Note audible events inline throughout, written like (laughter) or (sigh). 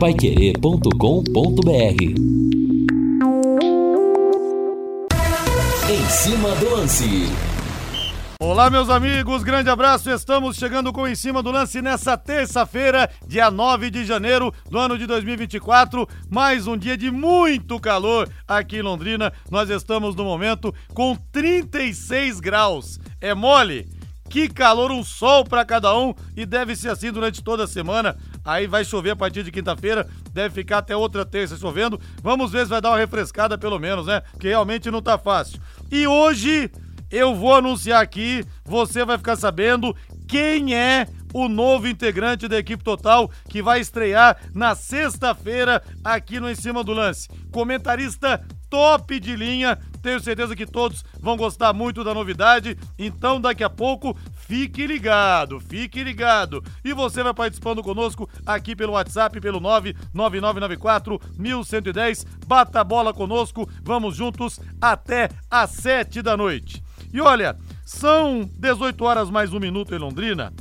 paiquerê.com.br Em cima do lance. Olá, meus amigos, grande abraço. Estamos chegando com Em Cima do Lance nessa terça-feira, dia 9 de janeiro do ano de 2024. Mais um dia de muito calor aqui em Londrina. Nós estamos no momento com 36 graus. É mole? Que calor, um sol para cada um e deve ser assim durante toda a semana. Aí vai chover a partir de quinta-feira, deve ficar até outra terça chovendo. Vamos ver se vai dar uma refrescada pelo menos, né? Que realmente não tá fácil. E hoje eu vou anunciar aqui, você vai ficar sabendo quem é o novo integrante da equipe total que vai estrear na sexta-feira aqui no Em Cima do Lance. Comentarista top de linha, tenho certeza que todos vão gostar muito da novidade. Então, daqui a pouco, fique ligado, fique ligado. E você vai participando conosco aqui pelo WhatsApp, pelo 99994 1110. Bata a bola conosco, vamos juntos até às 7 da noite. E olha, são 18 horas mais um minuto em Londrina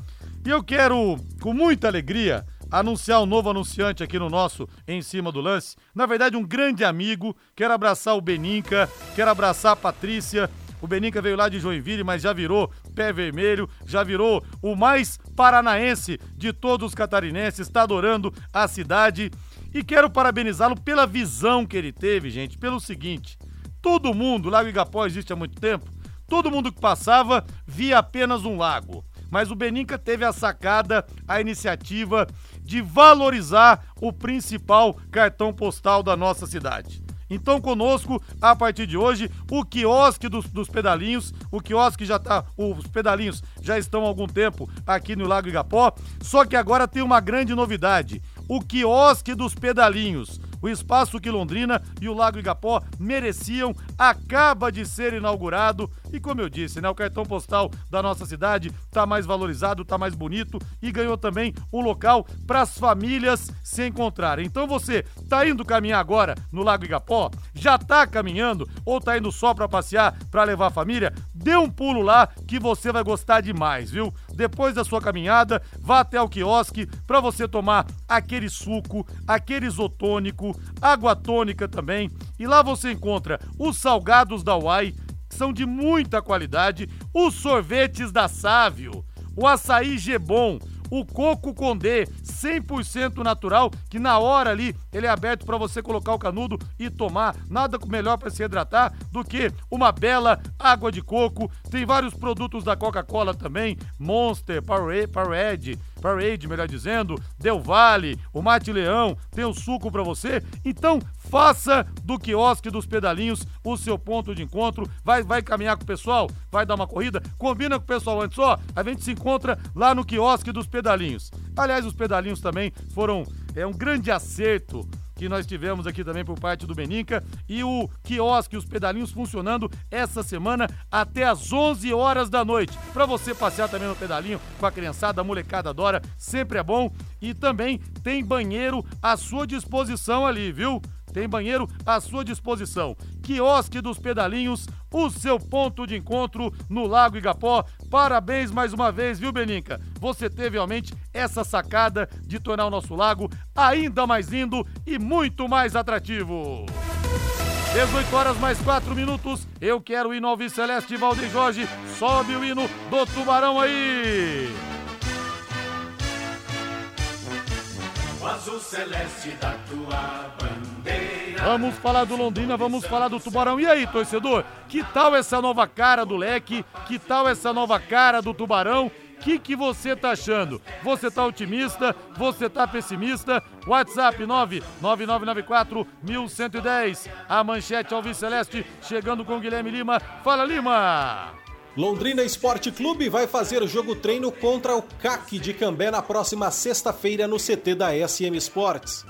e eu quero, com muita alegria, anunciar um novo anunciante aqui no nosso Em Cima do Lance. Na verdade, um grande amigo. Quero abraçar o Beninca, quero abraçar a Patrícia. O Beninca veio lá de Joinville, mas já virou pé vermelho, já virou o mais paranaense de todos os catarinenses, está adorando a cidade. E quero parabenizá-lo pela visão que ele teve, gente, pelo seguinte: todo mundo, Lago Igapó existe há muito tempo, Todo mundo que passava via apenas um lago. Mas o Beninca teve a sacada, a iniciativa de valorizar o principal cartão postal da nossa cidade. Então, conosco, a partir de hoje, o quiosque dos, dos, pedalinhos. O quiosque já tá. Os pedalinhos já estão há algum tempo aqui no Lago Igapó. Só que agora tem uma grande novidade: o quiosque dos pedalinhos o espaço que Londrina e o Lago Igapó mereciam acaba de ser inaugurado e como eu disse, né, o cartão postal da nossa cidade tá mais valorizado, tá mais bonito e ganhou também um local para as famílias se encontrarem. Então você tá indo caminhar agora no Lago Igapó, já tá caminhando ou tá indo só para passear, para levar a família? Dê um pulo lá que você vai gostar demais, viu? Depois da sua caminhada, vá até o quiosque para você tomar aquele suco, aquele isotônico, água tônica também. E lá você encontra os salgados da Uai, são de muita qualidade, os sorvetes da Sávio, o açaí Gebon, o coco condé 100% natural, que na hora ali ele é aberto para você colocar o canudo e tomar. Nada melhor para se hidratar do que uma bela água de coco. Tem vários produtos da Coca-Cola também, Monster, Powerade, Powerade, melhor dizendo, Del Valle, o Mate Leão, tem o suco para você. Então, faça do quiosque dos pedalinhos o seu ponto de encontro. Vai, vai caminhar com o pessoal, vai dar uma corrida, combina com o pessoal antes, ó. A gente se encontra lá no quiosque dos pedalinhos. Aliás, os pedalinhos também foram é um grande acerto que nós tivemos aqui também por parte do Beninca e o quiosque, os pedalinhos funcionando essa semana até às 11 horas da noite. Para você passear também no pedalinho com a criançada, a molecada adora, sempre é bom. E também tem banheiro à sua disposição ali, viu? Tem banheiro à sua disposição. Quiosque dos Pedalinhos, o seu ponto de encontro no Lago Igapó. Parabéns mais uma vez, viu, Beninca? Você teve realmente essa sacada de tornar o nosso lago ainda mais lindo e muito mais atrativo. 18 horas mais 4 minutos. Eu quero o hino Alves Celeste Valdir Jorge. Sobe o hino do Tubarão aí. O azul celeste da tua bandeira. Vamos falar do Londrina, vamos falar do Tubarão. E aí, torcedor? Que tal essa nova cara do Leque? Que tal essa nova cara do Tubarão? O que, que você tá achando? Você tá otimista? Você tá pessimista? WhatsApp 99994 1110. A manchete Alves Celeste chegando com Guilherme Lima. Fala, Lima! Londrina Esporte Clube vai fazer jogo treino contra o CAC de Cambé na próxima sexta-feira no CT da SM Sports.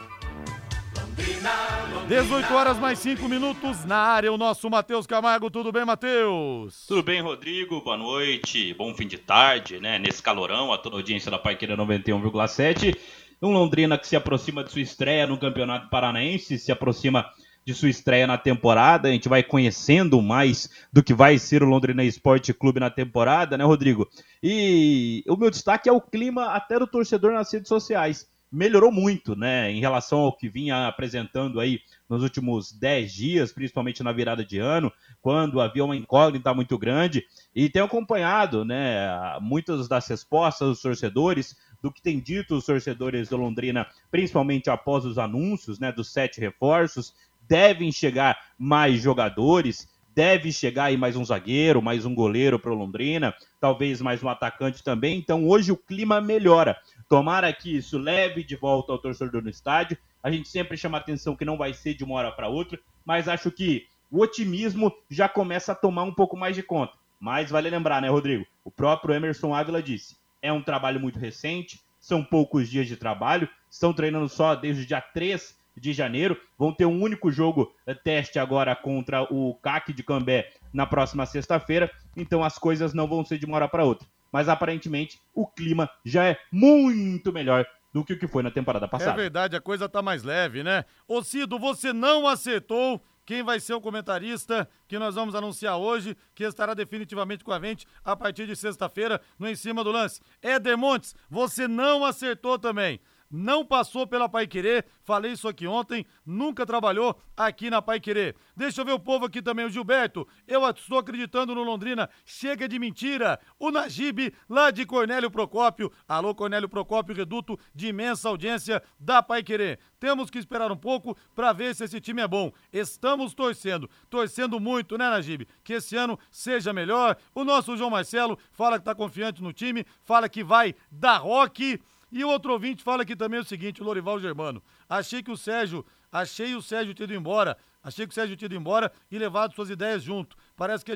18 horas mais 5 minutos na área, o nosso Matheus Camargo. Tudo bem, Matheus? Tudo bem, Rodrigo. Boa noite. Bom fim de tarde, né? Nesse calorão, a toda audiência da Paiqueira 91,7. Um Londrina que se aproxima de sua estreia no Campeonato Paranaense, se aproxima de sua estreia na temporada. A gente vai conhecendo mais do que vai ser o Londrina Esporte Clube na temporada, né, Rodrigo? E o meu destaque é o clima até do torcedor nas redes sociais. Melhorou muito, né, em relação ao que vinha apresentando aí nos últimos 10 dias, principalmente na virada de ano, quando havia uma incógnita muito grande, e tem acompanhado, né, muitas das respostas dos torcedores, do que tem dito os torcedores do Londrina, principalmente após os anúncios, né, dos sete reforços, devem chegar mais jogadores, deve chegar aí mais um zagueiro, mais um goleiro para o Londrina, talvez mais um atacante também. Então hoje o clima melhora. Tomara que isso leve de volta ao torcedor no estádio. A gente sempre chama atenção que não vai ser de uma hora para outra, mas acho que o otimismo já começa a tomar um pouco mais de conta. Mas vale lembrar, né, Rodrigo? O próprio Emerson Ávila disse: é um trabalho muito recente, são poucos dias de trabalho, estão treinando só desde o dia 3 de janeiro, vão ter um único jogo eh, teste agora contra o CAC de Cambé na próxima sexta-feira, então as coisas não vão ser de uma hora para outra mas aparentemente o clima já é muito melhor do que o que foi na temporada passada. É verdade, a coisa tá mais leve, né? Ô Cido, você não acertou quem vai ser o comentarista que nós vamos anunciar hoje, que estará definitivamente com a gente a partir de sexta-feira no Em Cima do Lance. Éder Montes, você não acertou também não passou pela Pai Querer, falei isso aqui ontem, nunca trabalhou aqui na Pai Querer. Deixa eu ver o povo aqui também, o Gilberto, eu estou acreditando no Londrina, chega de mentira. O Najib, lá de Cornélio Procópio, alô Cornélio Procópio, reduto de imensa audiência da Pai Querer. Temos que esperar um pouco para ver se esse time é bom. Estamos torcendo, torcendo muito, né, Najib? Que esse ano seja melhor. O nosso João Marcelo fala que está confiante no time, fala que vai dar rock. E o outro ouvinte fala aqui também o seguinte, o Lorival Germano. Achei que o Sérgio, achei o Sérgio ter ido embora Achei que o Sérgio tinha ido embora e levado suas ideias junto. Parece que a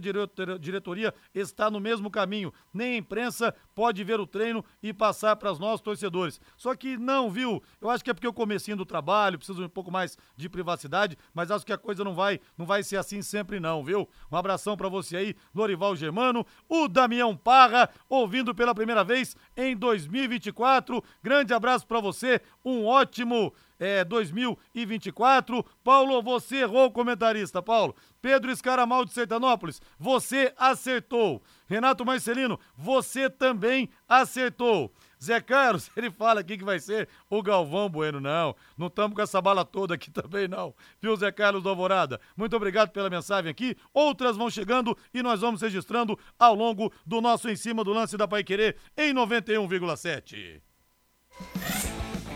diretoria está no mesmo caminho. Nem a imprensa pode ver o treino e passar para os nossos torcedores. Só que não, viu? Eu acho que é porque eu comecinho do trabalho, preciso um pouco mais de privacidade, mas acho que a coisa não vai, não vai ser assim sempre não, viu? Um abração para você aí, Lorival Germano, o Damião Parra, ouvindo pela primeira vez em 2024. Grande abraço para você, um ótimo é, 2024. Paulo, você errou, comentarista. Paulo, Pedro Escaramal de Sertanópolis, você acertou. Renato Marcelino, você também acertou. Zé Carlos, (laughs) ele fala aqui que vai ser o Galvão Bueno. Não, não estamos com essa bala toda aqui (laughs) também, não. Viu, Zé Carlos do Alvorada? Muito obrigado pela mensagem aqui. Outras vão chegando e nós vamos registrando ao longo do nosso Em Cima do Lance da Pai Querer em 91,7.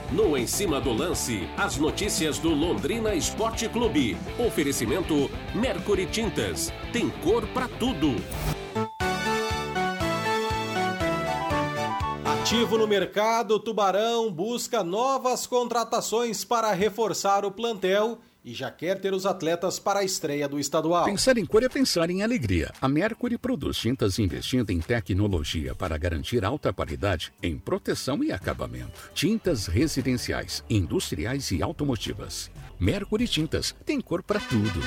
No Em Cima do Lance, as notícias do Londrina Esporte Clube. Oferecimento Mercury Tintas. Tem cor para tudo. Ativo no mercado, Tubarão busca novas contratações para reforçar o plantel e já quer ter os atletas para a estreia do estadual. Pensar em cor é pensar em alegria. A Mercury produz tintas investindo em tecnologia para garantir alta qualidade em proteção e acabamento. Tintas residenciais, industriais e automotivas. Mercury Tintas tem cor para tudo.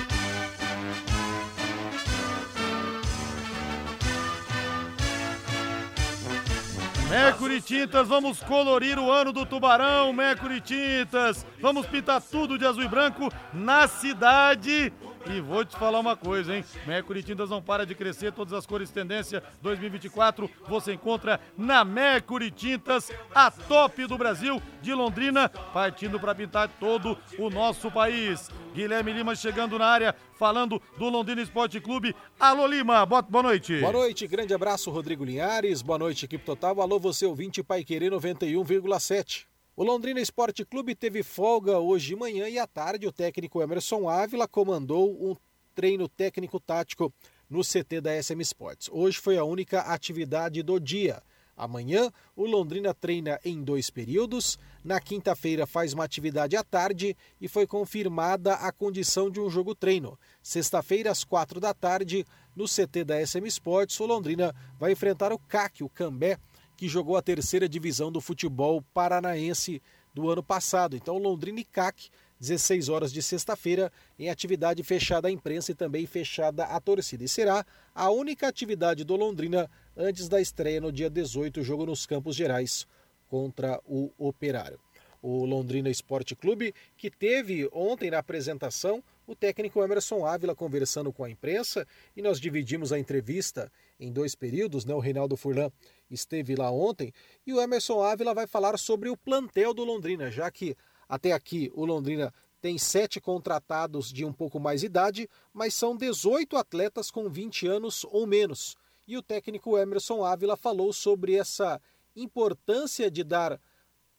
Mercury Tintas, vamos colorir o ano do Tubarão, Mercury Tintas. Vamos pintar tudo de azul e branco na cidade e vou te falar uma coisa, hein? Mercury Tintas não para de crescer, todas as cores tendência 2024 você encontra na Mercury Tintas, a top do Brasil, de Londrina, partindo para pintar todo o nosso país. Guilherme Lima chegando na área, falando do Londrina Esporte Clube. Alô Lima, boa, noite. Boa noite, grande abraço Rodrigo Linhares, boa noite equipe total. Alô você ouvinte Pai Querer 91,7. O Londrina Esporte Clube teve folga hoje de manhã e à tarde o técnico Emerson Ávila comandou um treino técnico-tático no CT da SM Sports. Hoje foi a única atividade do dia. Amanhã, o Londrina treina em dois períodos. Na quinta-feira, faz uma atividade à tarde e foi confirmada a condição de um jogo-treino. Sexta-feira, às quatro da tarde, no CT da SM Sports, o Londrina vai enfrentar o CAC, o Cambé, que jogou a terceira divisão do futebol paranaense do ano passado. Então, Londrina e CAC, 16 horas de sexta-feira, em atividade fechada à imprensa e também fechada à torcida. E será a única atividade do Londrina antes da estreia no dia 18, jogo nos Campos Gerais contra o Operário. O Londrina Esporte Clube, que teve ontem na apresentação o técnico Emerson Ávila conversando com a imprensa e nós dividimos a entrevista em dois períodos, né? O Reinaldo Furlan esteve lá ontem e o Emerson Ávila vai falar sobre o plantel do Londrina, já que até aqui o Londrina tem sete contratados de um pouco mais idade, mas são 18 atletas com 20 anos ou menos. E o técnico Emerson Ávila falou sobre essa importância de dar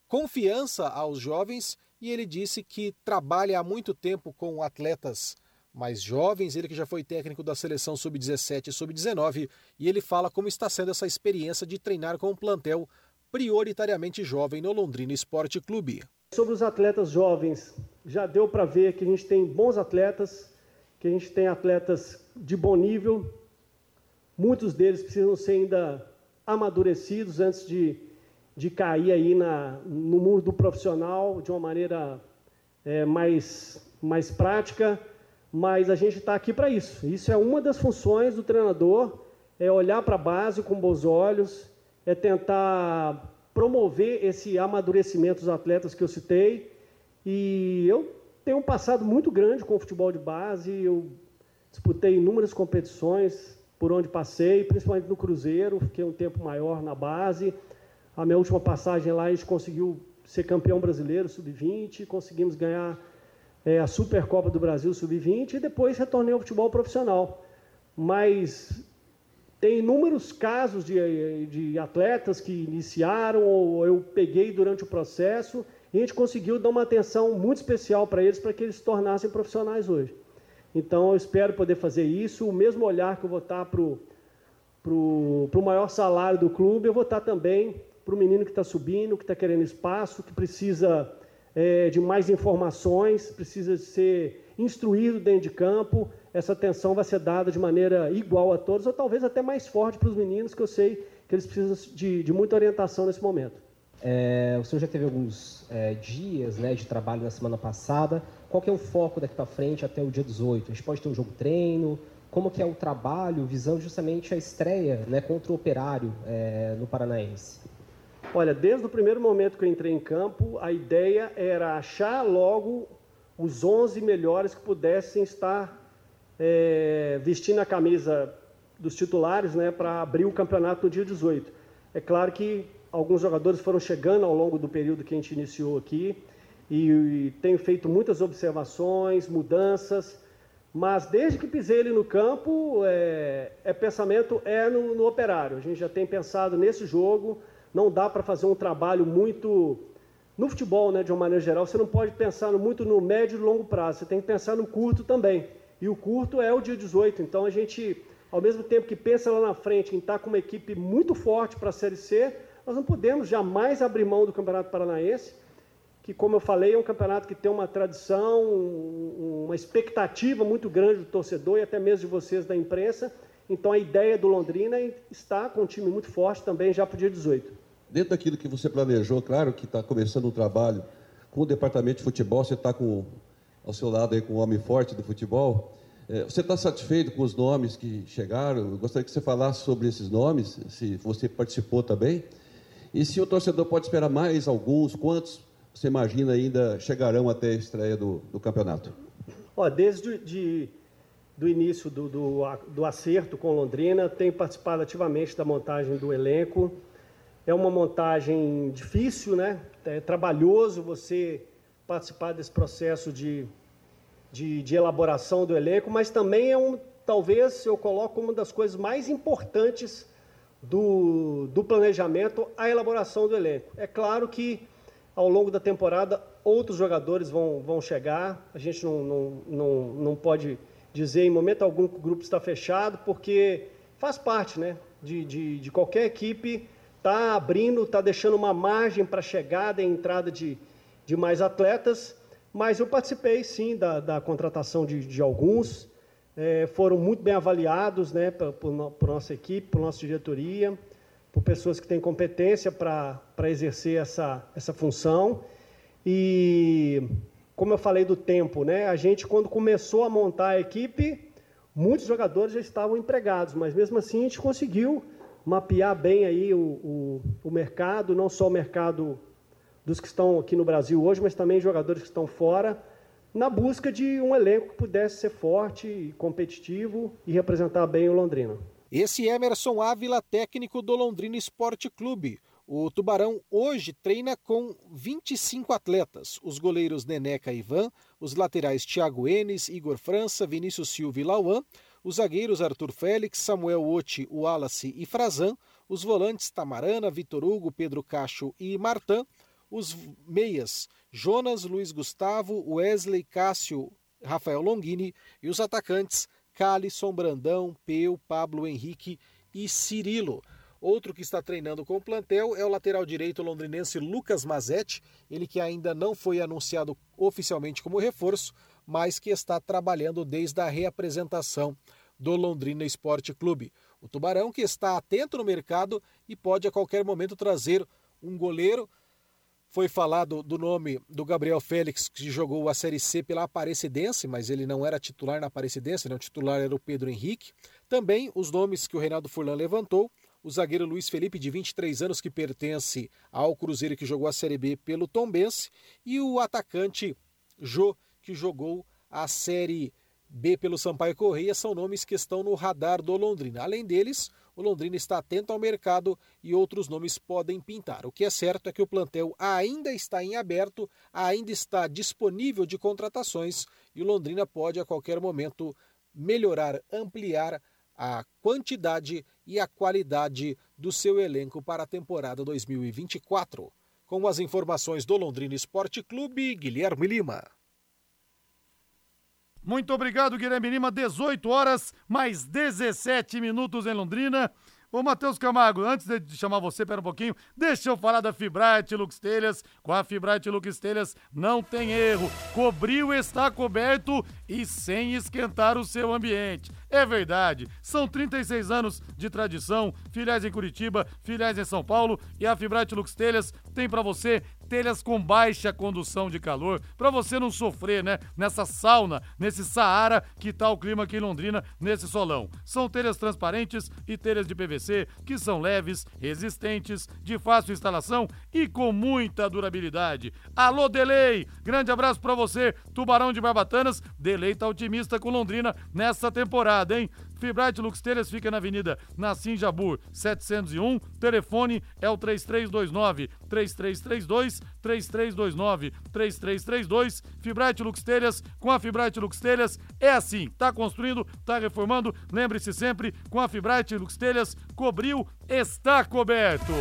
confiança aos jovens e ele disse que trabalha há muito tempo com atletas mais jovens, ele que já foi técnico da seleção sub-17 e sub-19, e ele fala como está sendo essa experiência de treinar com um plantel prioritariamente jovem no Londrina Esporte Clube. Sobre os atletas jovens, já deu para ver que a gente tem bons atletas, que a gente tem atletas de bom nível. Muitos deles precisam ser ainda amadurecidos antes de, de cair aí na, no mundo do profissional de uma maneira é, mais, mais prática, mas a gente está aqui para isso. Isso é uma das funções do treinador, é olhar para a base com bons olhos, é tentar promover esse amadurecimento dos atletas que eu citei. E eu tenho um passado muito grande com o futebol de base, eu disputei inúmeras competições por onde passei, principalmente no Cruzeiro, fiquei um tempo maior na base. A minha última passagem lá, a gente conseguiu ser campeão brasileiro sub-20, conseguimos ganhar é, a Supercopa do Brasil sub-20 e depois retornei ao futebol profissional. Mas tem inúmeros casos de, de atletas que iniciaram ou eu peguei durante o processo e a gente conseguiu dar uma atenção muito especial para eles para que eles se tornassem profissionais hoje. Então eu espero poder fazer isso. O mesmo olhar que eu vou estar para o maior salário do clube, eu vou estar também para o menino que está subindo, que está querendo espaço, que precisa é, de mais informações, precisa ser instruído dentro de campo essa atenção vai ser dada de maneira igual a todos, ou talvez até mais forte para os meninos, que eu sei que eles precisam de, de muita orientação nesse momento. É, o senhor já teve alguns é, dias né, de trabalho na semana passada. Qual é o foco daqui para frente até o dia 18? A gente pode ter um jogo treino? Como que é o trabalho visando justamente a estreia né, contra o Operário é, no Paranaense? Olha, desde o primeiro momento que eu entrei em campo, a ideia era achar logo os 11 melhores que pudessem estar é, vestindo a camisa dos titulares né, para abrir o campeonato no dia 18. É claro que alguns jogadores foram chegando ao longo do período que a gente iniciou aqui e, e tenho feito muitas observações, mudanças, mas desde que pisei ele no campo, é, é pensamento é no, no, operário. A gente já tem pensado nesse jogo, não dá para fazer um trabalho muito no futebol, né, de uma maneira geral. Você não pode pensar muito no médio e longo prazo. Você tem que pensar no curto também. E o curto é o dia 18. Então a gente, ao mesmo tempo que pensa lá na frente em estar com uma equipe muito forte para a Série C, nós não podemos jamais abrir mão do Campeonato Paranaense, que, como eu falei, é um campeonato que tem uma tradição, uma expectativa muito grande do torcedor e até mesmo de vocês da imprensa. Então a ideia do Londrina é estar com um time muito forte também já para o dia 18. Dentro daquilo que você planejou, claro que está começando um trabalho com o departamento de futebol, você está com ao seu lado aí com o homem forte do futebol. É, você está satisfeito com os nomes que chegaram? Eu gostaria que você falasse sobre esses nomes, se você participou também. E se o torcedor pode esperar mais alguns, quantos você imagina ainda chegarão até a estreia do, do campeonato? Ó, desde de, do início do, do, do acerto com Londrina, tenho participado ativamente da montagem do elenco. É uma montagem difícil, né? É trabalhoso você participar desse processo de, de, de, elaboração do elenco, mas também é um, talvez eu coloco uma das coisas mais importantes do, do planejamento, a elaboração do elenco. É claro que ao longo da temporada outros jogadores vão, vão chegar, a gente não, não, não, não pode dizer em momento algum que o grupo está fechado, porque faz parte né, de, de, de qualquer equipe, está abrindo, está deixando uma margem para chegada e entrada de, de mais atletas, mas eu participei sim da, da contratação de, de alguns, é, foram muito bem avaliados né, por, por, nossa equipe, por nossa diretoria, por pessoas que têm competência para exercer essa, essa função. E, como eu falei do tempo, né, a gente, quando começou a montar a equipe, muitos jogadores já estavam empregados, mas mesmo assim a gente conseguiu mapear bem aí o, o, o mercado, não só o mercado dos que estão aqui no Brasil hoje, mas também jogadores que estão fora, na busca de um elenco que pudesse ser forte, competitivo e representar bem o Londrina. Esse Emerson Ávila, técnico do Londrina Esporte Clube. O Tubarão hoje treina com 25 atletas: os goleiros Neneca e Ivan, os laterais Thiago Enes, Igor França, Vinícius Silva e Lauan, os zagueiros Arthur Félix, Samuel Oti, Wallace e Frazan, os volantes Tamarana, Vitor Hugo, Pedro Cacho e Martan, os meias Jonas, Luiz Gustavo, Wesley, Cássio, Rafael Longini. E os atacantes Calisson, Brandão, Peu, Pablo Henrique e Cirilo. Outro que está treinando com o plantel é o lateral direito londrinense Lucas Mazetti, ele que ainda não foi anunciado oficialmente como reforço, mas que está trabalhando desde a reapresentação do Londrina Esporte Clube. O Tubarão que está atento no mercado e pode a qualquer momento trazer um goleiro foi falado do nome do Gabriel Félix, que jogou a Série C pela Aparecidense, mas ele não era titular na Aparecidense, não, o titular era o Pedro Henrique. Também os nomes que o Reinaldo Furlan levantou, o zagueiro Luiz Felipe, de 23 anos, que pertence ao Cruzeiro, que jogou a Série B pelo Tombense, e o atacante Jô, que jogou a Série B pelo Sampaio Correia, são nomes que estão no radar do Londrina. Além deles, o Londrina está atento ao mercado e outros nomes podem pintar. O que é certo é que o plantel ainda está em aberto, ainda está disponível de contratações e o Londrina pode a qualquer momento melhorar, ampliar a quantidade e a qualidade do seu elenco para a temporada 2024. Com as informações do Londrina Esporte Clube, Guilherme Lima. Muito obrigado, Guilherme Lima. 18 horas, mais 17 minutos em Londrina. Ô, Matheus Camargo, antes de chamar você, pera um pouquinho, deixa eu falar da Fibrate Lux Telhas. Com a Fibrate Lux Telhas não tem erro. Cobriu, está coberto e sem esquentar o seu ambiente. É verdade, são 36 anos de tradição, filiais em Curitiba, filiais em São Paulo e a Fibrate Lux Telhas tem para você telhas com baixa condução de calor, para você não sofrer, né? Nessa sauna, nesse Saara que tá o clima aqui em Londrina, nesse solão. São telhas transparentes e telhas de PVC que são leves, resistentes, de fácil instalação e com muita durabilidade. Alô, Delay! Grande abraço para você, Tubarão de Barbatanas. Delay tá otimista com Londrina nessa temporada, hein? Fibrate Lux Telhas fica na Avenida Nassim Jabur, 701. Telefone é o 3329 3332 3329 3332. Fibrate Lux Telhas, com a Fibrate Lux Telhas é assim, tá construindo, tá reformando, lembre-se sempre, com a Fibrate Lux Telhas, cobriu, está coberto.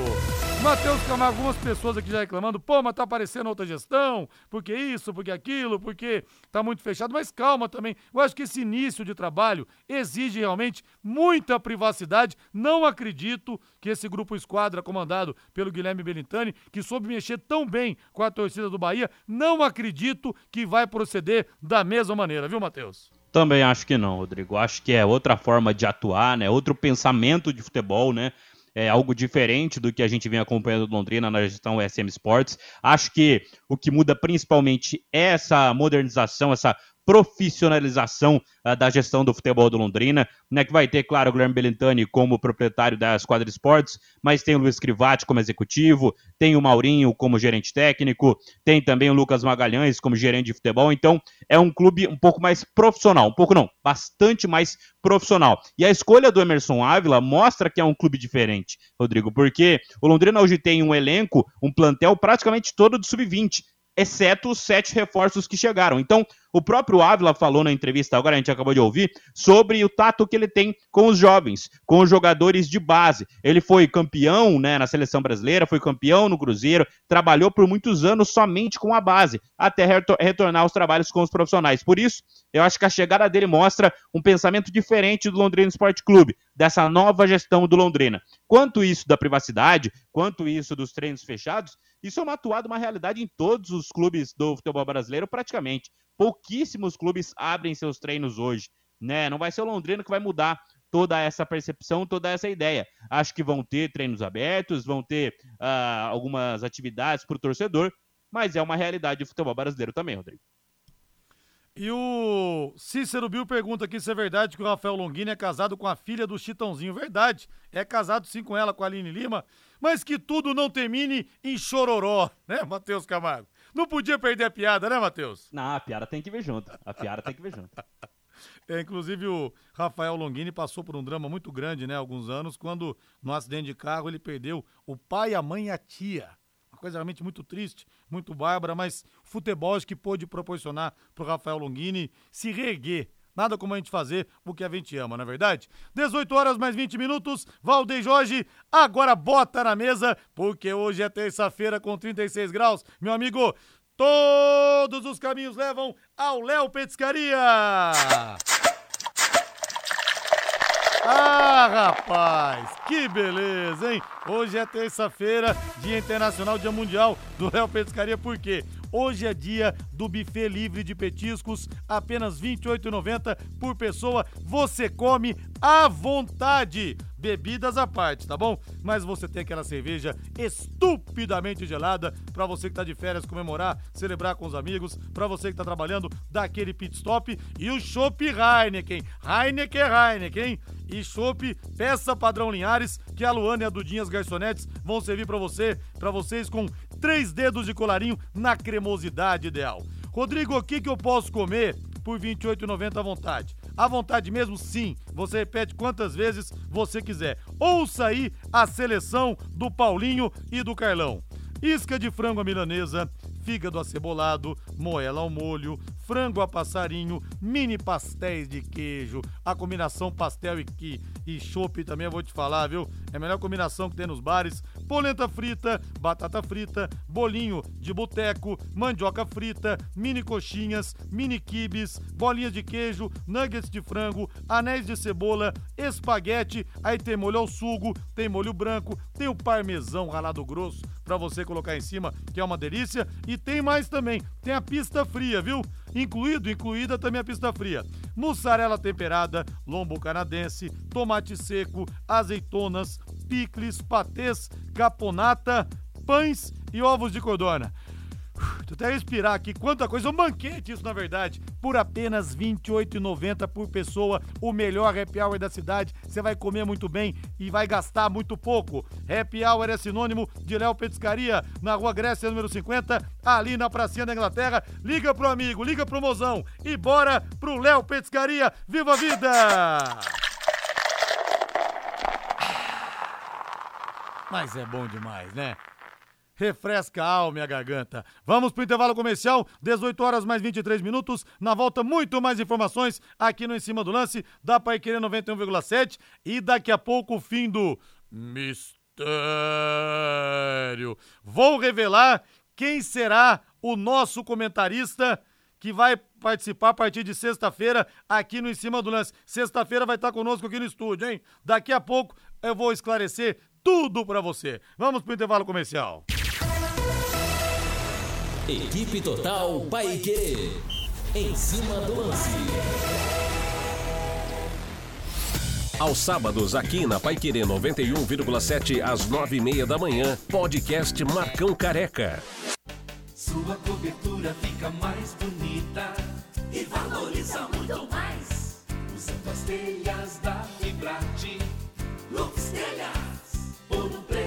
Matheus Camargo, algumas pessoas aqui já reclamando, pô, mas tá aparecendo outra gestão, porque isso, porque aquilo, porque tá muito fechado, mas calma também. Eu acho que esse início de trabalho exige realmente muita privacidade. Não acredito que esse grupo esquadra comandado pelo Guilherme Belintani, que soube mexer tão bem com a torcida do Bahia, não acredito que vai proceder da mesma maneira, viu, Matheus? Também acho que não, Rodrigo. Acho que é outra forma de atuar, né? Outro pensamento de futebol, né? É algo diferente do que a gente vem acompanhando do Londrina na gestão SM Sports. Acho que o que muda principalmente é essa modernização, essa profissionalização uh, da gestão do futebol do Londrina, né, que vai ter, claro, o Guilherme Belintani como proprietário da Esquadra Esportes, mas tem o Luiz Crivati como executivo, tem o Maurinho como gerente técnico, tem também o Lucas Magalhães como gerente de futebol, então é um clube um pouco mais profissional, um pouco não, bastante mais profissional. E a escolha do Emerson Ávila mostra que é um clube diferente, Rodrigo, porque o Londrina hoje tem um elenco, um plantel praticamente todo de sub-20, exceto os sete reforços que chegaram. Então, o próprio Ávila falou na entrevista, agora a gente acabou de ouvir, sobre o tato que ele tem com os jovens, com os jogadores de base. Ele foi campeão né, na seleção brasileira, foi campeão no Cruzeiro, trabalhou por muitos anos somente com a base, até retornar aos trabalhos com os profissionais. Por isso, eu acho que a chegada dele mostra um pensamento diferente do Londrina Esporte Clube, dessa nova gestão do Londrina. Quanto isso da privacidade, quanto isso dos treinos fechados, isso é uma atuada, uma realidade em todos os clubes do futebol brasileiro, praticamente pouquíssimos clubes abrem seus treinos hoje, né? Não vai ser o Londrina que vai mudar toda essa percepção, toda essa ideia. Acho que vão ter treinos abertos, vão ter uh, algumas atividades para o torcedor, mas é uma realidade do futebol brasileiro também, Rodrigo. E o Cícero Bill pergunta aqui se é verdade que o Rafael Longini é casado com a filha do Chitãozinho. Verdade, é casado sim com ela, com a Aline Lima, mas que tudo não termine em chororó, né, Matheus Camargo? Não podia perder a piada, né, Matheus? Não, a piada tem que ver junto. A piada tem que ver junto. É, inclusive o Rafael Longini passou por um drama muito grande, né, alguns anos, quando no acidente de carro ele perdeu o pai, a mãe e a tia. Uma coisa realmente muito triste, muito bárbara, mas futebol acho que pôde proporcionar pro Rafael Longini se reerguer Nada como a gente fazer o que a gente ama, não é verdade? 18 horas mais 20 minutos. Valdeir Jorge, agora bota na mesa, porque hoje é terça-feira com 36 graus. Meu amigo, todos os caminhos levam ao Léo Petiscaria. Ah, rapaz, que beleza, hein? Hoje é terça-feira, Dia Internacional, Dia Mundial do Léo Petiscaria, por quê? Hoje é dia do buffet livre de petiscos, apenas R$ 28,90 por pessoa. Você come à vontade bebidas à parte, tá bom? Mas você tem aquela cerveja estupidamente gelada para você que tá de férias comemorar, celebrar com os amigos, para você que tá trabalhando, dar aquele pit stop e o chopp Heineken. Heineken é Heineken, e chopp peça padrão Linhares, que a Luana e a Dudinha as garçonetes vão servir para você, para vocês com três dedos de colarinho na cremosidade ideal. Rodrigo, o que que eu posso comer por R$ 28,90 à vontade? À vontade mesmo, sim. Você repete quantas vezes você quiser. Ouça aí a seleção do Paulinho e do Carlão. Isca de frango à milanesa, fígado acebolado, moela ao molho, frango a passarinho, mini pastéis de queijo, a combinação pastel e, e chopp também eu vou te falar, viu? É a melhor combinação que tem nos bares. Polenta frita, batata frita, bolinho de boteco, mandioca frita, mini coxinhas, mini quibes, bolinhas de queijo, nuggets de frango, anéis de cebola, espaguete, aí tem molho ao sugo, tem molho branco, tem o parmesão ralado grosso para você colocar em cima, que é uma delícia, e tem mais também, tem a pista fria, viu? Incluído, incluída também a pista fria. Mussarela temperada, lombo canadense, tomate seco, azeitonas, picles, patês, caponata, pães e ovos de codorna. Tô até respirar aqui, quanta coisa, um banquete isso na verdade, por apenas R$ 28,90 por pessoa, o melhor happy hour da cidade, você vai comer muito bem e vai gastar muito pouco. Happy hour é sinônimo de Léo Petiscaria, na rua Grécia, número 50, ali na pracinha da Inglaterra. Liga pro amigo, liga pro mozão e bora pro Léo Petiscaria, viva a vida! Mas é bom demais, né? Refresca a alma e a garganta. Vamos pro intervalo comercial, 18 horas mais 23 minutos. Na volta, muito mais informações aqui no Em Cima do Lance, da Pai Querer 91,7 e daqui a pouco o fim do mistério. Vou revelar quem será o nosso comentarista que vai participar a partir de sexta-feira aqui no Em Cima do Lance. Sexta-feira vai estar conosco aqui no estúdio, hein? Daqui a pouco eu vou esclarecer tudo para você. Vamos pro intervalo comercial. Equipe Total Paique. Em cima do lance. Aos sábados, aqui na Paiquerê 91,7 às 9h30 da manhã, podcast Marcão Careca. Sua cobertura fica mais bonita e valoriza muito mais. Usando as telhas da Fibrate, Lux Telhas,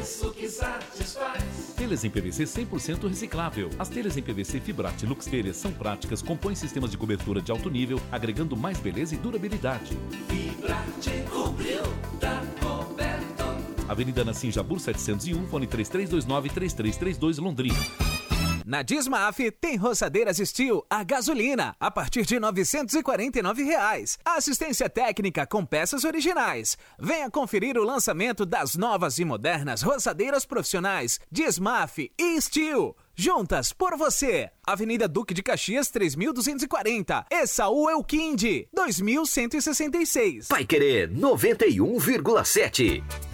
preço que satisfaz. Telhas em PVC 100% reciclável. As telhas em PVC Fibrate Lux Telhas são práticas, compõem sistemas de cobertura de alto nível, agregando mais beleza e durabilidade. Fibrate cobriu, tá coberto. Avenida Nassim Jabur 701, fone 3329-3332 Londrina. Na Dismaf tem roçadeiras Steel a gasolina a partir de 949 reais. Assistência técnica com peças originais. Venha conferir o lançamento das novas e modernas roçadeiras profissionais Dismaf e Steel. Juntas por você. Avenida Duque de Caxias 3240. Essaú Elquinde 2166. Vai querer 91,7.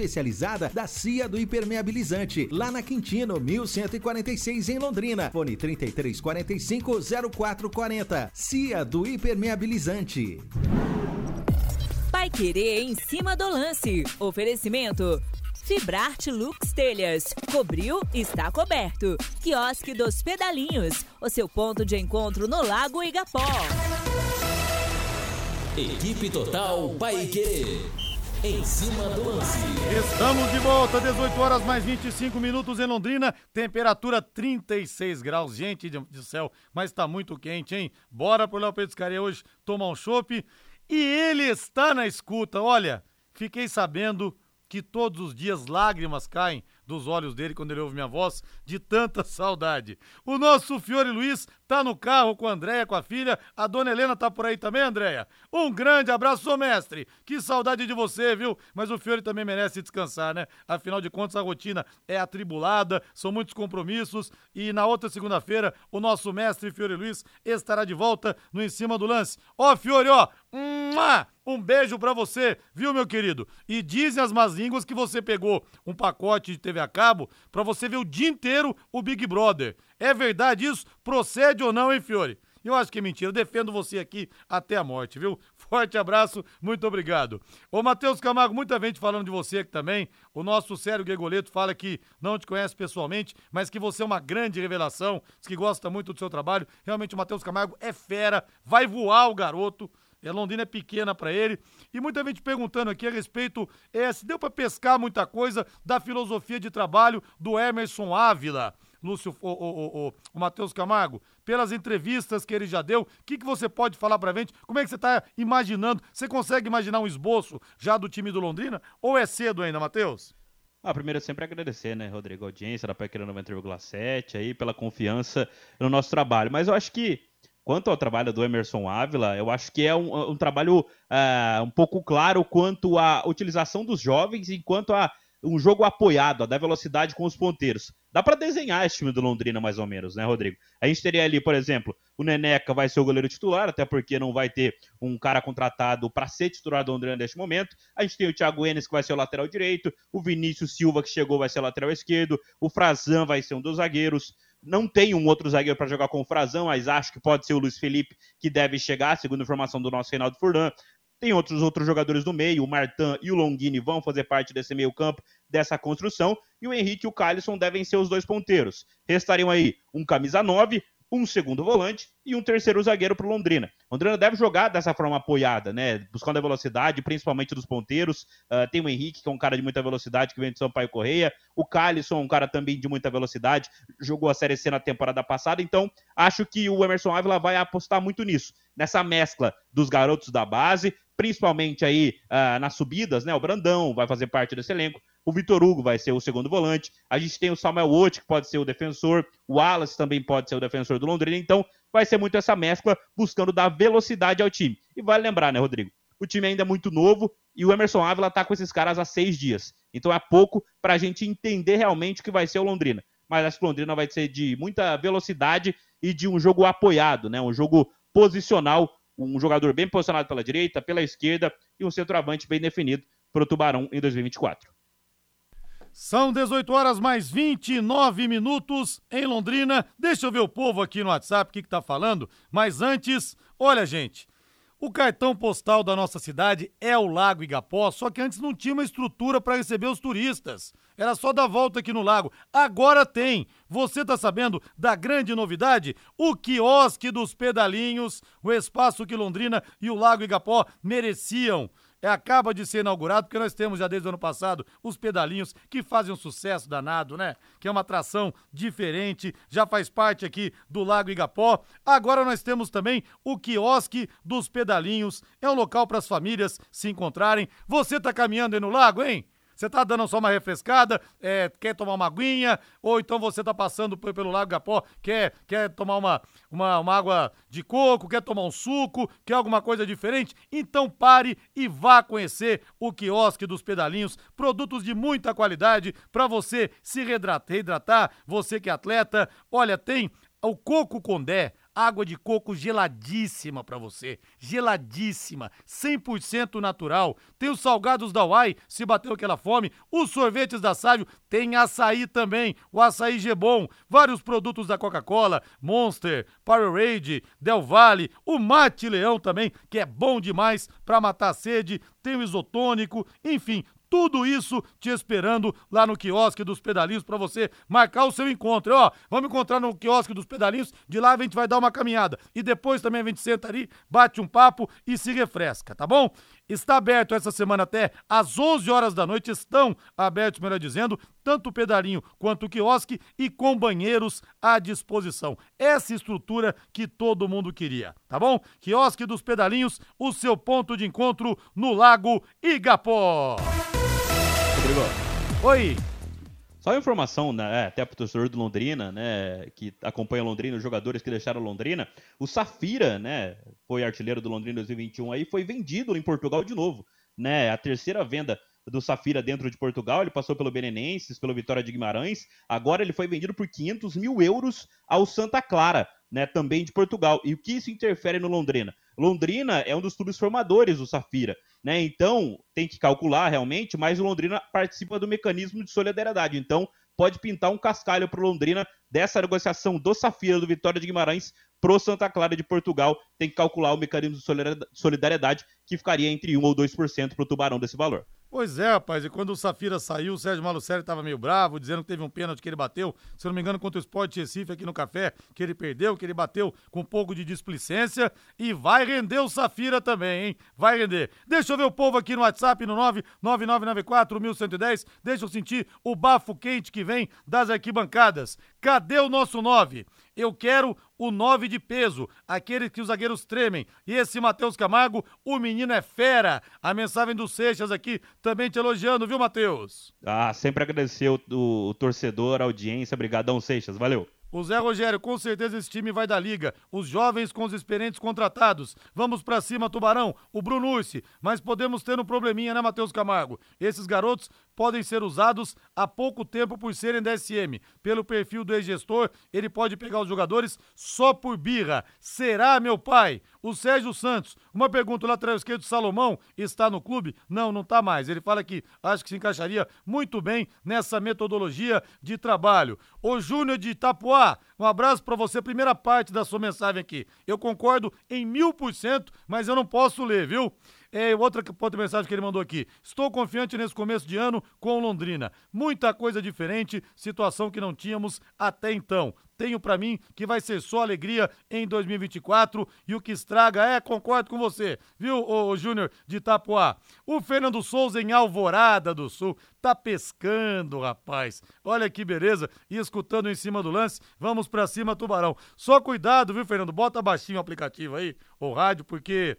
especializada da CIA do Impermeabilizante, lá na Quintino, 1146 em Londrina. Fone 3345 0440. CIA do Impermeabilizante. Pai Querer em cima do lance. Oferecimento. Fibrarte Lux Telhas. Cobriu, está coberto. Quiosque dos Pedalinhos. O seu ponto de encontro no Lago Igapó. Equipe Total Paique. Em cima do lance. Estamos de volta, 18 horas mais 25 minutos em Londrina, temperatura 36 graus. Gente do céu, mas tá muito quente, hein? Bora pro Léo Petiscaria hoje tomar um chopp. E ele está na escuta. Olha, fiquei sabendo que todos os dias lágrimas caem dos olhos dele quando ele ouve minha voz, de tanta saudade. O nosso Fiore Luiz tá no carro com a Andréia, com a filha. A dona Helena tá por aí também, Andréia? Um grande abraço, mestre. Que saudade de você, viu? Mas o Fiore também merece descansar, né? Afinal de contas, a rotina é atribulada, são muitos compromissos. E na outra segunda-feira, o nosso mestre Fiore Luiz estará de volta no Em Cima do Lance. Ó, Fiore, ó, um beijo pra você, viu, meu querido? E dizem as más línguas que você pegou um pacote de TV a cabo pra você ver o dia inteiro o Big Brother. É verdade isso? Procede ou não, hein, Fiore? Eu acho que é mentira. Eu defendo você aqui até a morte, viu? (laughs) Forte abraço, muito obrigado. Ô, Matheus Camargo, muita gente falando de você aqui também. O nosso Sério Gregoleto fala que não te conhece pessoalmente, mas que você é uma grande revelação, que gosta muito do seu trabalho. Realmente, o Matheus Camargo é fera, vai voar o garoto. A é, Londrina é pequena para ele. E muita gente perguntando aqui a respeito é, se deu para pescar muita coisa da filosofia de trabalho do Emerson Ávila. Lúcio, o, o, o, o Matheus Camargo, pelas entrevistas que ele já deu, o que, que você pode falar pra gente? Como é que você tá imaginando? Você consegue imaginar um esboço já do time do Londrina? Ou é cedo ainda, Matheus? Ah, primeiro sempre agradecer, né, Rodrigo, a audiência da Pequena 90,7 aí, pela confiança no nosso trabalho. Mas eu acho que Quanto ao trabalho do Emerson Ávila, eu acho que é um, um trabalho uh, um pouco claro quanto à utilização dos jovens e quanto a um jogo apoiado, a dar velocidade com os ponteiros. Dá para desenhar esse time do Londrina mais ou menos, né, Rodrigo? A gente teria ali, por exemplo, o Neneca vai ser o goleiro titular, até porque não vai ter um cara contratado para ser titular do Londrina neste momento. A gente tem o Thiago Enes que vai ser o lateral direito, o Vinícius Silva que chegou vai ser o lateral esquerdo, o Frazan vai ser um dos zagueiros. Não tem um outro zagueiro para jogar com o Frazão, mas acho que pode ser o Luiz Felipe que deve chegar, segundo a informação do nosso Reinaldo Furlan. Tem outros outros jogadores do meio, o Martin e o Longini vão fazer parte desse meio-campo, dessa construção, e o Henrique e o Calisson devem ser os dois ponteiros. Restariam aí um camisa 9, um segundo volante e um terceiro zagueiro para o Londrina. Londrina deve jogar dessa forma apoiada, né? Buscando a velocidade, principalmente dos ponteiros. Uh, tem o Henrique, que é um cara de muita velocidade, que vem de Sampaio Correia. O Calisson, um cara também de muita velocidade, jogou a Série C na temporada passada. Então, acho que o Emerson Ávila vai apostar muito nisso, nessa mescla dos garotos da base, principalmente aí uh, nas subidas, né? O Brandão vai fazer parte desse elenco. O Vitor Hugo vai ser o segundo volante. A gente tem o Samuel Wout, que pode ser o defensor. O Wallace também pode ser o defensor do Londrina. Então, vai ser muito essa mescla buscando dar velocidade ao time. E vale lembrar, né, Rodrigo? O time ainda é muito novo e o Emerson Ávila tá com esses caras há seis dias. Então é pouco para a gente entender realmente o que vai ser o Londrina. Mas acho que o Londrina vai ser de muita velocidade e de um jogo apoiado, né? Um jogo posicional, um jogador bem posicionado pela direita, pela esquerda e um centroavante bem definido para o Tubarão em 2024. São 18 horas mais 29 minutos em Londrina. Deixa eu ver o povo aqui no WhatsApp, o que, que tá falando. Mas antes, olha, gente. O cartão postal da nossa cidade é o Lago Igapó, só que antes não tinha uma estrutura para receber os turistas. Era só dar volta aqui no lago. Agora tem. Você tá sabendo da grande novidade? O quiosque dos pedalinhos, o espaço que Londrina e o Lago Igapó mereciam é, acaba de ser inaugurado, porque nós temos já desde o ano passado os pedalinhos que fazem um sucesso danado, né? Que é uma atração diferente, já faz parte aqui do Lago Igapó. Agora nós temos também o quiosque dos pedalinhos, é um local para as famílias se encontrarem. Você tá caminhando aí no lago, hein? Você tá dando só uma refrescada, é, quer tomar uma aguinha, ou então você tá passando pelo Lago Gapó, quer, quer tomar uma, uma, uma água de coco, quer tomar um suco, quer alguma coisa diferente? Então pare e vá conhecer o quiosque dos pedalinhos, produtos de muita qualidade para você se reidratar, você que é atleta. Olha, tem o coco condé, água de coco geladíssima para você, geladíssima, 100% natural. Tem os salgados da Uai, se bateu aquela fome, os sorvetes da Sávio, tem açaí também, o açaí Gebon, vários produtos da Coca-Cola, Monster, Powerade, Del Valle, o Mate Leão também, que é bom demais para matar a sede, tem o isotônico, enfim, tudo isso te esperando lá no quiosque dos pedalinhos para você marcar o seu encontro. E, ó, vamos encontrar no quiosque dos pedalinhos, de lá a gente vai dar uma caminhada. E depois também a gente senta ali, bate um papo e se refresca, tá bom? Está aberto essa semana até às 11 horas da noite, estão abertos, melhor dizendo, tanto o pedalinho quanto o quiosque e com banheiros à disposição. Essa estrutura que todo mundo queria, tá bom? Quiosque dos pedalinhos, o seu ponto de encontro no Lago Igapó. Oi. Só uma informação, né, até para o torcedor do Londrina, né, que acompanha Londrina, os jogadores que deixaram Londrina, o Safira, né, foi artilheiro do Londrina 2021 aí, foi vendido em Portugal de novo, né, a terceira venda do Safira dentro de Portugal, ele passou pelo Benenenses, pelo Vitória de Guimarães, agora ele foi vendido por 500 mil euros ao Santa Clara, né, também de Portugal. E o que isso interfere no Londrina? Londrina é um dos clubes formadores do Safira, né? Então tem que calcular realmente, mas o Londrina participa do mecanismo de solidariedade. Então pode pintar um cascalho para o Londrina dessa negociação do Safira do Vitória de Guimarães pro Santa Clara de Portugal. Tem que calcular o mecanismo de solidariedade que ficaria entre 1 ou 2% para o Tubarão desse valor. Pois é, rapaz, e quando o Safira saiu, o Sérgio Malucelli estava meio bravo, dizendo que teve um pênalti que ele bateu, se não me engano, contra o Sport Recife aqui no Café, que ele perdeu, que ele bateu com um pouco de displicência, e vai render o Safira também, hein? Vai render. Deixa eu ver o povo aqui no WhatsApp, no 99994-1110, deixa eu sentir o bafo quente que vem das arquibancadas. Cadê o nosso 9? Eu quero o 9 de peso, aquele que os zagueiros tremem. E esse Matheus Camargo, o menino é fera. A mensagem do Seixas aqui também te elogiando, viu, Matheus? Ah, sempre agradecer o, o, o torcedor, a audiência. Obrigadão, Seixas. Valeu. O Zé Rogério, com certeza esse time vai da liga. Os jovens com os experientes contratados. Vamos pra cima, Tubarão. O Bruno Ursi. Mas podemos ter um probleminha, né, Matheus Camargo? Esses garotos podem ser usados há pouco tempo por serem da SM. Pelo perfil do ex-gestor, ele pode pegar os jogadores só por birra. Será, meu pai? O Sérgio Santos, uma pergunta, o lateral esquerdo Salomão está no clube? Não, não está mais. Ele fala que acho que se encaixaria muito bem nessa metodologia de trabalho. O Júnior de Itapuá, um abraço para você, primeira parte da sua mensagem aqui. Eu concordo em mil por cento, mas eu não posso ler, viu? É, outra, outra mensagem que ele mandou aqui. Estou confiante nesse começo de ano com Londrina. Muita coisa diferente, situação que não tínhamos até então. Tenho para mim que vai ser só alegria em 2024 e o que estraga é, concordo com você, viu, o Júnior de Itapuá. O Fernando Souza em Alvorada do Sul tá pescando, rapaz. Olha que beleza. E escutando em cima do lance, vamos para cima, Tubarão. Só cuidado, viu, Fernando? Bota baixinho o aplicativo aí, o rádio, porque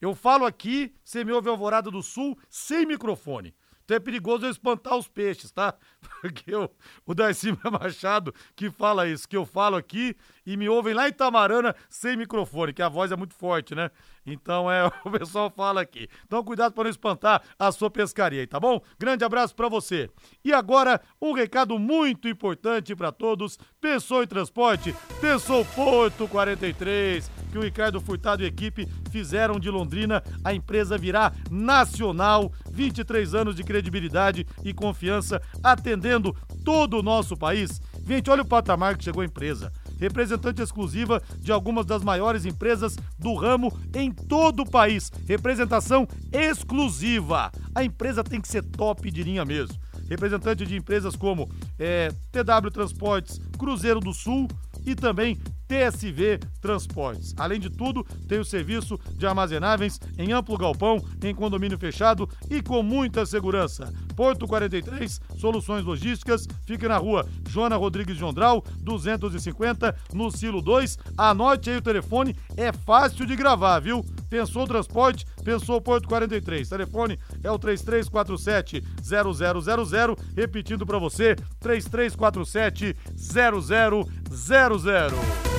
eu falo aqui, você me ouve Alvorada do Sul sem microfone. Então é perigoso eu espantar os peixes, tá? (laughs) Porque o, o Darcy (laughs) Machado que fala isso, que eu falo aqui e me ouvem lá em Tamarana sem microfone, que a voz é muito forte, né? Então é, (laughs) o pessoal fala aqui. Então cuidado para não espantar a sua pescaria aí, tá bom? Grande abraço para você. E agora, um recado muito importante para todos. Pensou em transporte? Pensou Porto 43, que o Ricardo Furtado e equipe fizeram de Londrina a empresa virar nacional. 23 anos de credibilidade e confiança atendendo todo o nosso país. Gente, olha o patamar que chegou a empresa representante exclusiva de algumas das maiores empresas do ramo em todo o país. Representação exclusiva. A empresa tem que ser top de linha mesmo. Representante de empresas como é, TW Transportes, Cruzeiro do Sul e também TSV Transportes. Além de tudo, tem o serviço de armazenáveis em amplo galpão, em condomínio fechado e com muita segurança. Porto 43, Soluções Logísticas, fica na rua Joana Rodrigues de Ondral, 250, no Silo 2. Anote aí o telefone, é fácil de gravar, viu? Pensou transporte? Pensou Porto 43. Telefone é o 3347 0000, repetindo para você, 3347 0000.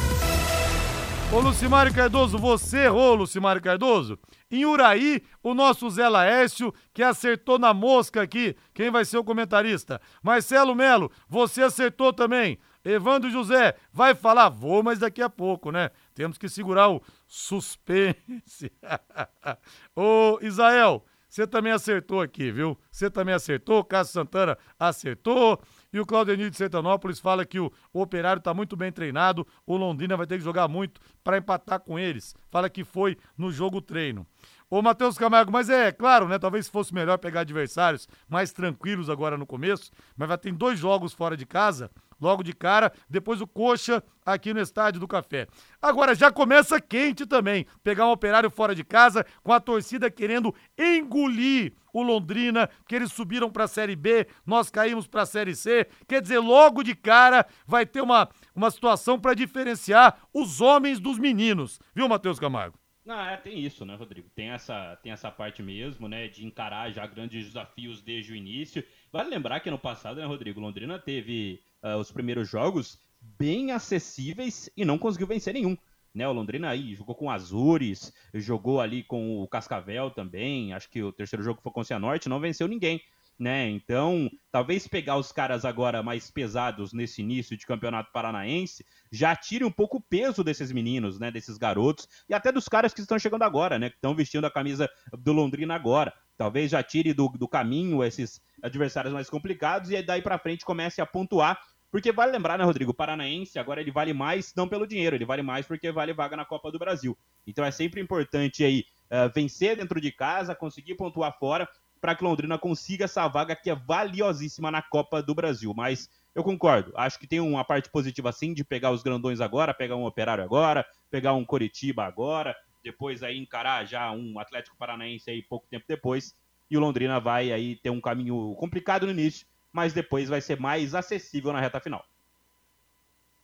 Ô Lucimário Cardoso, você errou, Lucimário Cardoso. Em Uraí, o nosso Zé Laércio, que acertou na mosca aqui, quem vai ser o comentarista? Marcelo Melo, você acertou também. Evandro José, vai falar? Vou, mas daqui a pouco, né? Temos que segurar o suspense. (laughs) Ô, Isael, você também acertou aqui, viu? Você também acertou, Cássio Santana acertou. E o Claudenir de Sertanópolis fala que o, o Operário está muito bem treinado, o Londrina vai ter que jogar muito para empatar com eles. Fala que foi no jogo treino. Ô, Matheus Camargo, mas é claro, né? Talvez fosse melhor pegar adversários mais tranquilos agora no começo, mas vai ter dois jogos fora de casa, logo de cara, depois o Coxa aqui no Estádio do Café. Agora já começa quente também, pegar um operário fora de casa, com a torcida querendo engolir o Londrina, que eles subiram para a Série B, nós caímos para a Série C. Quer dizer, logo de cara vai ter uma, uma situação para diferenciar os homens dos meninos, viu, Matheus Camargo? Não, é, tem isso, né, Rodrigo? Tem essa, tem essa parte mesmo, né, de encarar já grandes desafios desde o início. Vale lembrar que no passado, né, Rodrigo, Londrina teve uh, os primeiros jogos bem acessíveis e não conseguiu vencer nenhum. Né, o Londrina aí jogou com Azures, jogou ali com o Cascavel também. Acho que o terceiro jogo foi com o Cianorte, não venceu ninguém né? Então, talvez pegar os caras agora mais pesados nesse início de campeonato paranaense já tire um pouco o peso desses meninos, né? Desses garotos e até dos caras que estão chegando agora, né? Que estão vestindo a camisa do Londrina agora. Talvez já tire do, do caminho esses adversários mais complicados e daí para frente comece a pontuar. Porque vale lembrar, né, Rodrigo? O Paranaense agora ele vale mais não pelo dinheiro, ele vale mais porque vale vaga na Copa do Brasil. Então é sempre importante aí uh, vencer dentro de casa, conseguir pontuar fora para que Londrina consiga essa vaga que é valiosíssima na Copa do Brasil. Mas eu concordo, acho que tem uma parte positiva sim de pegar os grandões agora, pegar um Operário agora, pegar um Coritiba agora, depois aí encarar já um Atlético Paranaense aí pouco tempo depois. E o Londrina vai aí ter um caminho complicado no início, mas depois vai ser mais acessível na reta final.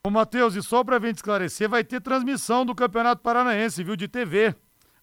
Ô, Matheus, e só para gente esclarecer, vai ter transmissão do Campeonato Paranaense, viu, de TV.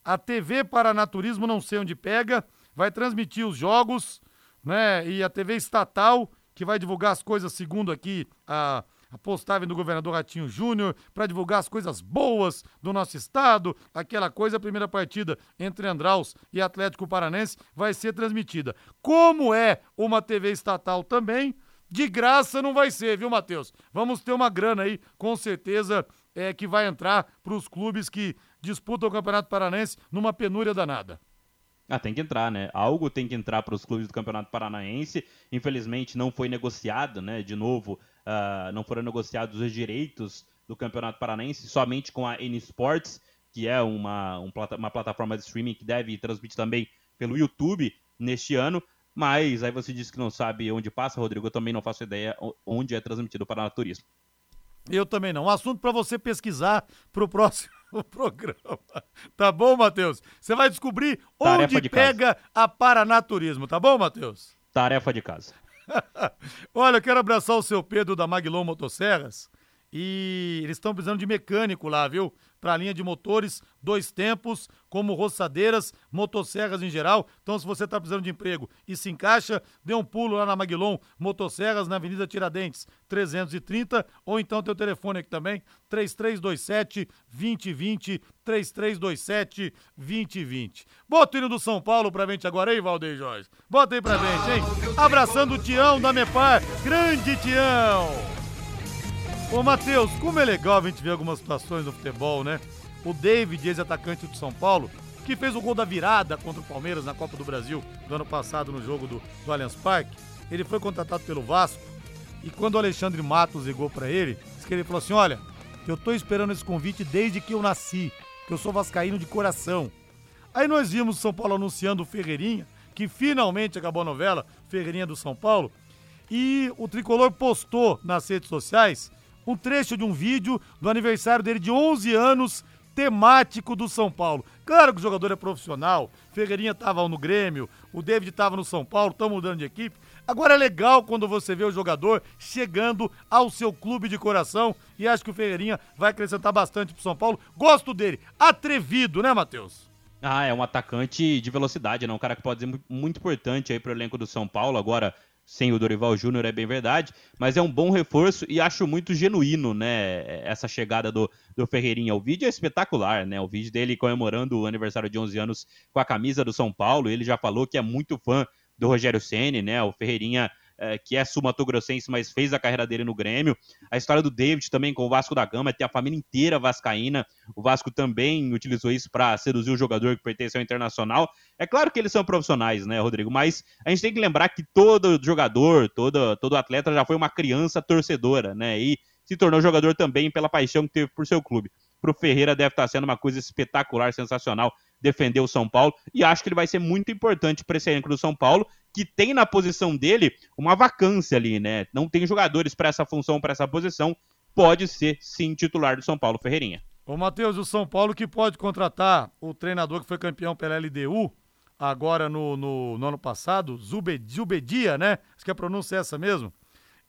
A TV Paranaturismo, não sei onde pega, vai transmitir os jogos, né? E a TV estatal, que vai divulgar as coisas, segundo aqui a, a postagem do governador Ratinho Júnior, para divulgar as coisas boas do nosso estado. Aquela coisa, a primeira partida entre Andraus e Atlético Paranense vai ser transmitida. Como é uma TV estatal também, de graça não vai ser, viu, Matheus? Vamos ter uma grana aí, com certeza, é, que vai entrar para os clubes que disputam o Campeonato Paranense numa penúria danada. Ah, tem que entrar, né? Algo tem que entrar para os clubes do Campeonato Paranaense. Infelizmente não foi negociado, né? De novo, uh, não foram negociados os direitos do Campeonato Paranaense somente com a N Sports, que é uma, um, uma plataforma de streaming que deve transmitir também pelo YouTube neste ano. Mas aí você disse que não sabe onde passa, Rodrigo. Eu também não faço ideia onde é transmitido o Paranaturismo. Eu também não. Um assunto para você pesquisar para o próximo programa. (laughs) Tá bom, Matheus? Você vai descobrir Tarefa onde de pega casa. a Paranaturismo, tá bom, Matheus? Tarefa de casa. (laughs) Olha, eu quero abraçar o seu Pedro da Maglon Motosserras. E eles estão precisando de mecânico lá, viu? Para a linha de motores, dois tempos, como roçadeiras, motosserras em geral. Então, se você está precisando de emprego e se encaixa, dê um pulo lá na Maguilon Motosserras, na Avenida Tiradentes, 330. Ou então teu telefone aqui também, 3327 2020, 3327 2020. Bota o hino do São Paulo pra gente agora aí, Valdeir Jorge. Bota aí pra gente, hein? Abraçando o Tião da Mepar. Grande Tião! Ô, Matheus, como é legal a gente ver algumas situações no futebol, né? O David, ex-atacante do São Paulo, que fez o gol da virada contra o Palmeiras na Copa do Brasil do ano passado no jogo do, do Allianz Parque, ele foi contratado pelo Vasco e quando o Alexandre Matos ligou para ele, disse que ele falou assim: Olha, eu tô esperando esse convite desde que eu nasci, que eu sou vascaíno de coração. Aí nós vimos o São Paulo anunciando o Ferreirinha, que finalmente acabou a novela, Ferreirinha do São Paulo, e o tricolor postou nas redes sociais um trecho de um vídeo do aniversário dele de 11 anos, temático do São Paulo. Claro que o jogador é profissional, Ferreirinha estava no Grêmio, o David estava no São Paulo, estão mudando de equipe. Agora é legal quando você vê o jogador chegando ao seu clube de coração e acho que o Ferreirinha vai acrescentar bastante pro São Paulo. Gosto dele, atrevido, né, Matheus? Ah, é um atacante de velocidade, né? Um cara que pode ser muito importante aí pro elenco do São Paulo. Agora, sem o Dorival Júnior, é bem verdade, mas é um bom reforço e acho muito genuíno, né, essa chegada do, do Ferreirinha. O vídeo é espetacular, né, o vídeo dele comemorando o aniversário de 11 anos com a camisa do São Paulo, ele já falou que é muito fã do Rogério Ceni, né, o Ferreirinha é, que é sumatogrossense, mas fez a carreira dele no Grêmio. A história do David também com o Vasco da Gama, tem a família inteira vascaína. O Vasco também utilizou isso para seduzir o jogador que pertence ao Internacional. É claro que eles são profissionais, né, Rodrigo? Mas a gente tem que lembrar que todo jogador, todo, todo atleta já foi uma criança torcedora, né? E se tornou jogador também pela paixão que teve por seu clube. Pro Ferreira deve estar sendo uma coisa espetacular, sensacional defender o São Paulo e acho que ele vai ser muito importante para esse elenco do São Paulo, que tem na posição dele uma vacância ali, né? Não tem jogadores para essa função, para essa posição. Pode ser sim titular do São Paulo Ferreirinha. Ô, Matheus, o São Paulo que pode contratar o treinador que foi campeão pela LDU agora no, no, no ano passado, Zubedia, né? Acho que a pronúncia é essa mesmo.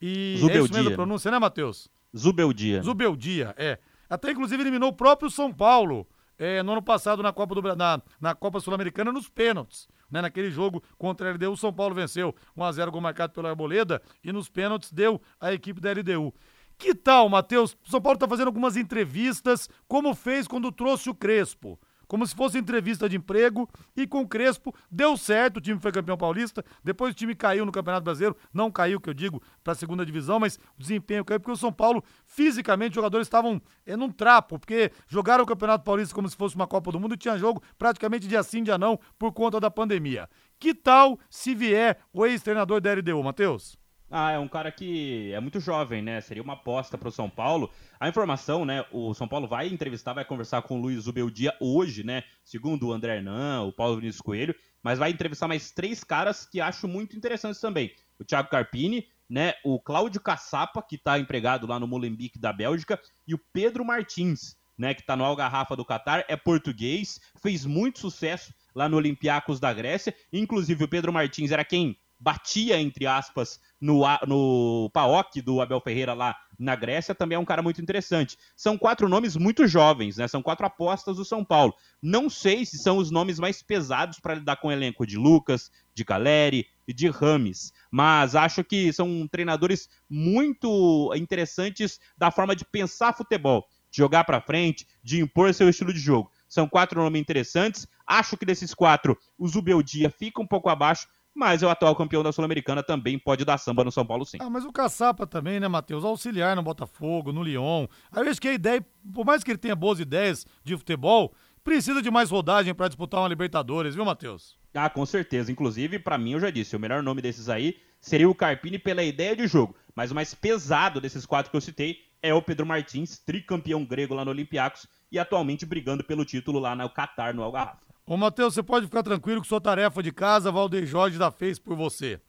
E Zubeldia. é isso mesmo a pronúncia, né, Matheus? Zubeldia. Zubeldia, é. Até inclusive eliminou o próprio São Paulo é, no ano passado na Copa, do, na, na Copa Sul-Americana nos pênaltis. Né, naquele jogo contra a LDU, o São Paulo venceu 1x0 gol marcado pelo Arboleda e nos pênaltis deu a equipe da LDU. Que tal, Matheus? São Paulo está fazendo algumas entrevistas, como fez quando trouxe o Crespo como se fosse entrevista de emprego, e com o Crespo deu certo, o time foi campeão paulista, depois o time caiu no Campeonato Brasileiro, não caiu, que eu digo, para a segunda divisão, mas o desempenho caiu, porque o São Paulo, fisicamente, os jogadores estavam é, num trapo, porque jogaram o Campeonato Paulista como se fosse uma Copa do Mundo e tinha jogo praticamente dia sim, dia não, por conta da pandemia. Que tal se vier o ex-treinador da LDU, Matheus? Ah, é um cara que é muito jovem, né? Seria uma aposta para o São Paulo. A informação, né? O São Paulo vai entrevistar, vai conversar com o Luiz Zubeldia hoje, né? Segundo o André Hernan, o Paulo Vinícius Coelho, mas vai entrevistar mais três caras que acho muito interessantes também. O Thiago Carpini, né? O Cláudio Caçapa, que está empregado lá no Molenbeek da Bélgica, e o Pedro Martins, né? Que está no Algarrafa do Catar, é português, fez muito sucesso lá no Olympiacos da Grécia. Inclusive, o Pedro Martins era quem batia, entre aspas, no, no PAOK do Abel Ferreira lá na Grécia, também é um cara muito interessante. São quatro nomes muito jovens, né? São quatro apostas do São Paulo. Não sei se são os nomes mais pesados para lidar com o elenco de Lucas, de Caleri e de Rames, mas acho que são treinadores muito interessantes da forma de pensar futebol, de jogar para frente, de impor seu estilo de jogo. São quatro nomes interessantes. Acho que desses quatro, o Zubeldia fica um pouco abaixo, mas o atual campeão da Sul-Americana também pode dar samba no São Paulo, sim. Ah, mas o Caçapa também, né, Matheus? Auxiliar no Botafogo, no Lyon. Aí eu acho que a ideia, por mais que ele tenha boas ideias de futebol, precisa de mais rodagem para disputar uma Libertadores, viu, Matheus? Ah, com certeza. Inclusive, para mim, eu já disse, o melhor nome desses aí seria o Carpini pela ideia de jogo. Mas o mais pesado desses quatro que eu citei é o Pedro Martins, tricampeão grego lá no Olympiacos e atualmente brigando pelo título lá no Qatar, no Algarrafa. Ô, Matheus, você pode ficar tranquilo que sua tarefa de casa, Valdeir Jorge já fez por você.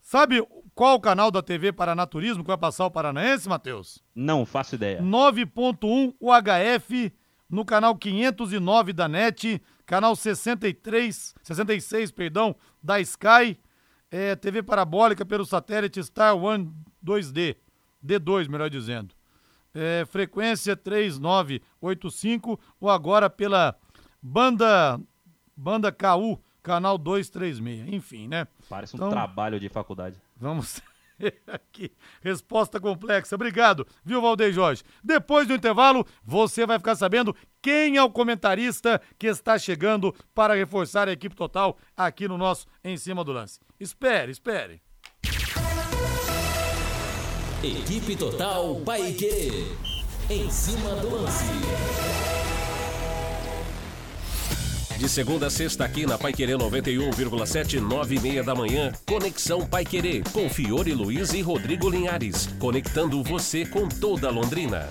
Sabe qual o canal da TV Paranaturismo que vai passar o Paranaense, Matheus? Não, faço ideia. 9.1 UHF no canal 509 da NET, canal 63, 66, perdão, da Sky, é, TV parabólica pelo satélite Star One 2D, D2, melhor dizendo. É, frequência 3985 ou agora pela banda Banda KU, canal 236. Enfim, né? Parece um então, trabalho de faculdade. Vamos (laughs) aqui. Resposta complexa. Obrigado, viu, Valdeir Jorge? Depois do intervalo, você vai ficar sabendo quem é o comentarista que está chegando para reforçar a equipe total aqui no nosso Em Cima do Lance. Espere, espere. Equipe Total Paique. Em cima do lance. De segunda a sexta aqui na Pai Querer 91,7, 9 e meia da manhã. Conexão Pai Querer, com Fiore Luiz e Rodrigo Linhares. Conectando você com toda Londrina.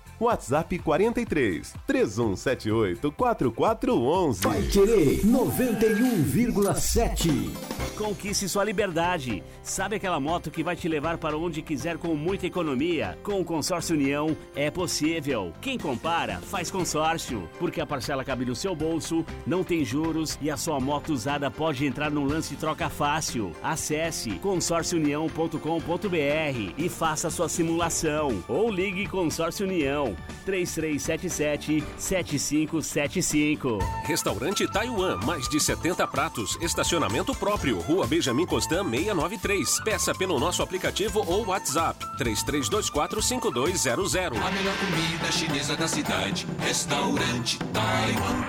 WhatsApp 43 3178 4411. Vai Querer 91,7. Conquiste sua liberdade. Sabe aquela moto que vai te levar para onde quiser com muita economia? Com o Consórcio União é possível. Quem compara, faz consórcio. Porque a parcela cabe no seu bolso, não tem juros e a sua moto usada pode entrar num lance troca fácil. Acesse consórciounião.com.br e faça sua simulação. Ou ligue Consórcio União 3377 7575. Restaurante Taiwan, mais de 70 pratos, estacionamento próprio, Rua Benjamin Constant 693. Peça pelo nosso aplicativo ou WhatsApp 33245200. A melhor comida chinesa da cidade. Restaurante Taiwan.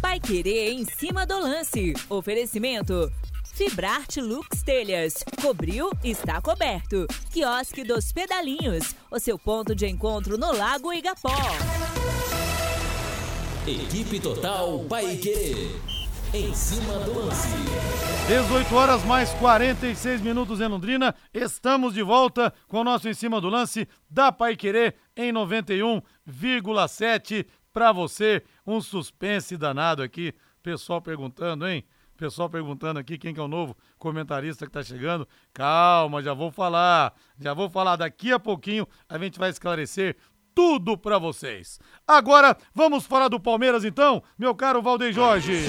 Pai Querer em cima do lance. Oferecimento. Fibrarte Lux Telhas. Cobriu, está coberto. Quiosque dos Pedalinhos. O seu ponto de encontro no Lago Igapó. Equipe Total Paique. Em cima do lance. 18 horas mais 46 minutos em Londrina. Estamos de volta com o nosso em cima do lance da Pai Querer em 91,7 para você. Um suspense danado aqui. Pessoal perguntando, hein? Pessoal perguntando aqui quem que é o novo comentarista que tá chegando. Calma, já vou falar. Já vou falar daqui a pouquinho. A gente vai esclarecer tudo para vocês. Agora, vamos falar do Palmeiras então, meu caro Valdeir Jorge.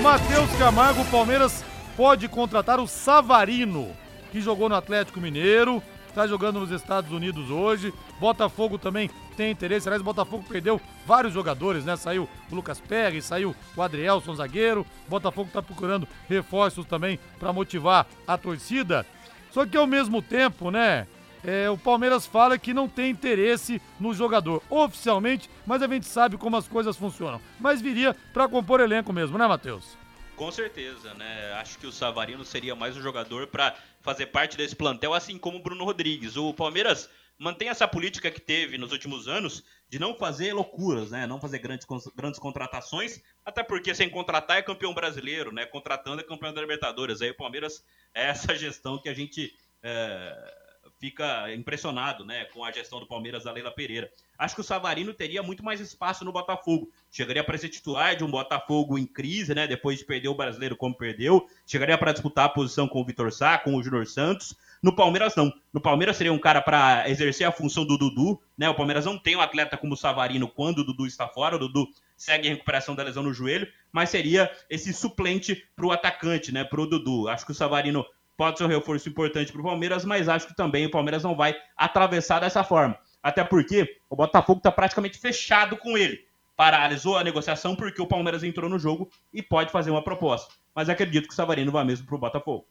Matheus Camargo, Palmeiras pode contratar o Savarino, que jogou no Atlético Mineiro, está jogando nos Estados Unidos hoje. Botafogo também tem interesse. Aliás, o Botafogo perdeu vários jogadores, né? Saiu o Lucas Pérez, saiu o Adrielson, zagueiro. Botafogo está procurando reforços também para motivar a torcida. Só que ao mesmo tempo, né? é, o Palmeiras fala que não tem interesse no jogador oficialmente, mas a gente sabe como as coisas funcionam. Mas viria para compor elenco mesmo, né, Matheus? Com certeza, né? Acho que o Savarino seria mais um jogador para fazer parte desse plantel, assim como o Bruno Rodrigues. O Palmeiras mantém essa política que teve nos últimos anos de não fazer loucuras, né? Não fazer grandes, grandes contratações, até porque sem contratar é campeão brasileiro, né? Contratando é campeão da Libertadores. Aí o Palmeiras é essa gestão que a gente é, fica impressionado, né? Com a gestão do Palmeiras da Leila Pereira. Acho que o Savarino teria muito mais espaço no Botafogo. Chegaria para ser titular de um Botafogo em crise, né? Depois de perder o brasileiro como perdeu. Chegaria para disputar a posição com o Vitor Sá, com o Júnior Santos. No Palmeiras, não. No Palmeiras seria um cara para exercer a função do Dudu, né? O Palmeiras não tem um atleta como o Savarino quando o Dudu está fora. O Dudu segue em recuperação da lesão no joelho, mas seria esse suplente para o atacante, né? Para o Dudu. Acho que o Savarino pode ser um reforço importante para o Palmeiras, mas acho que também o Palmeiras não vai atravessar dessa forma. Até porque o Botafogo está praticamente fechado com ele. Paralisou a negociação porque o Palmeiras entrou no jogo e pode fazer uma proposta. Mas acredito que o Savarino vai mesmo para o Botafogo.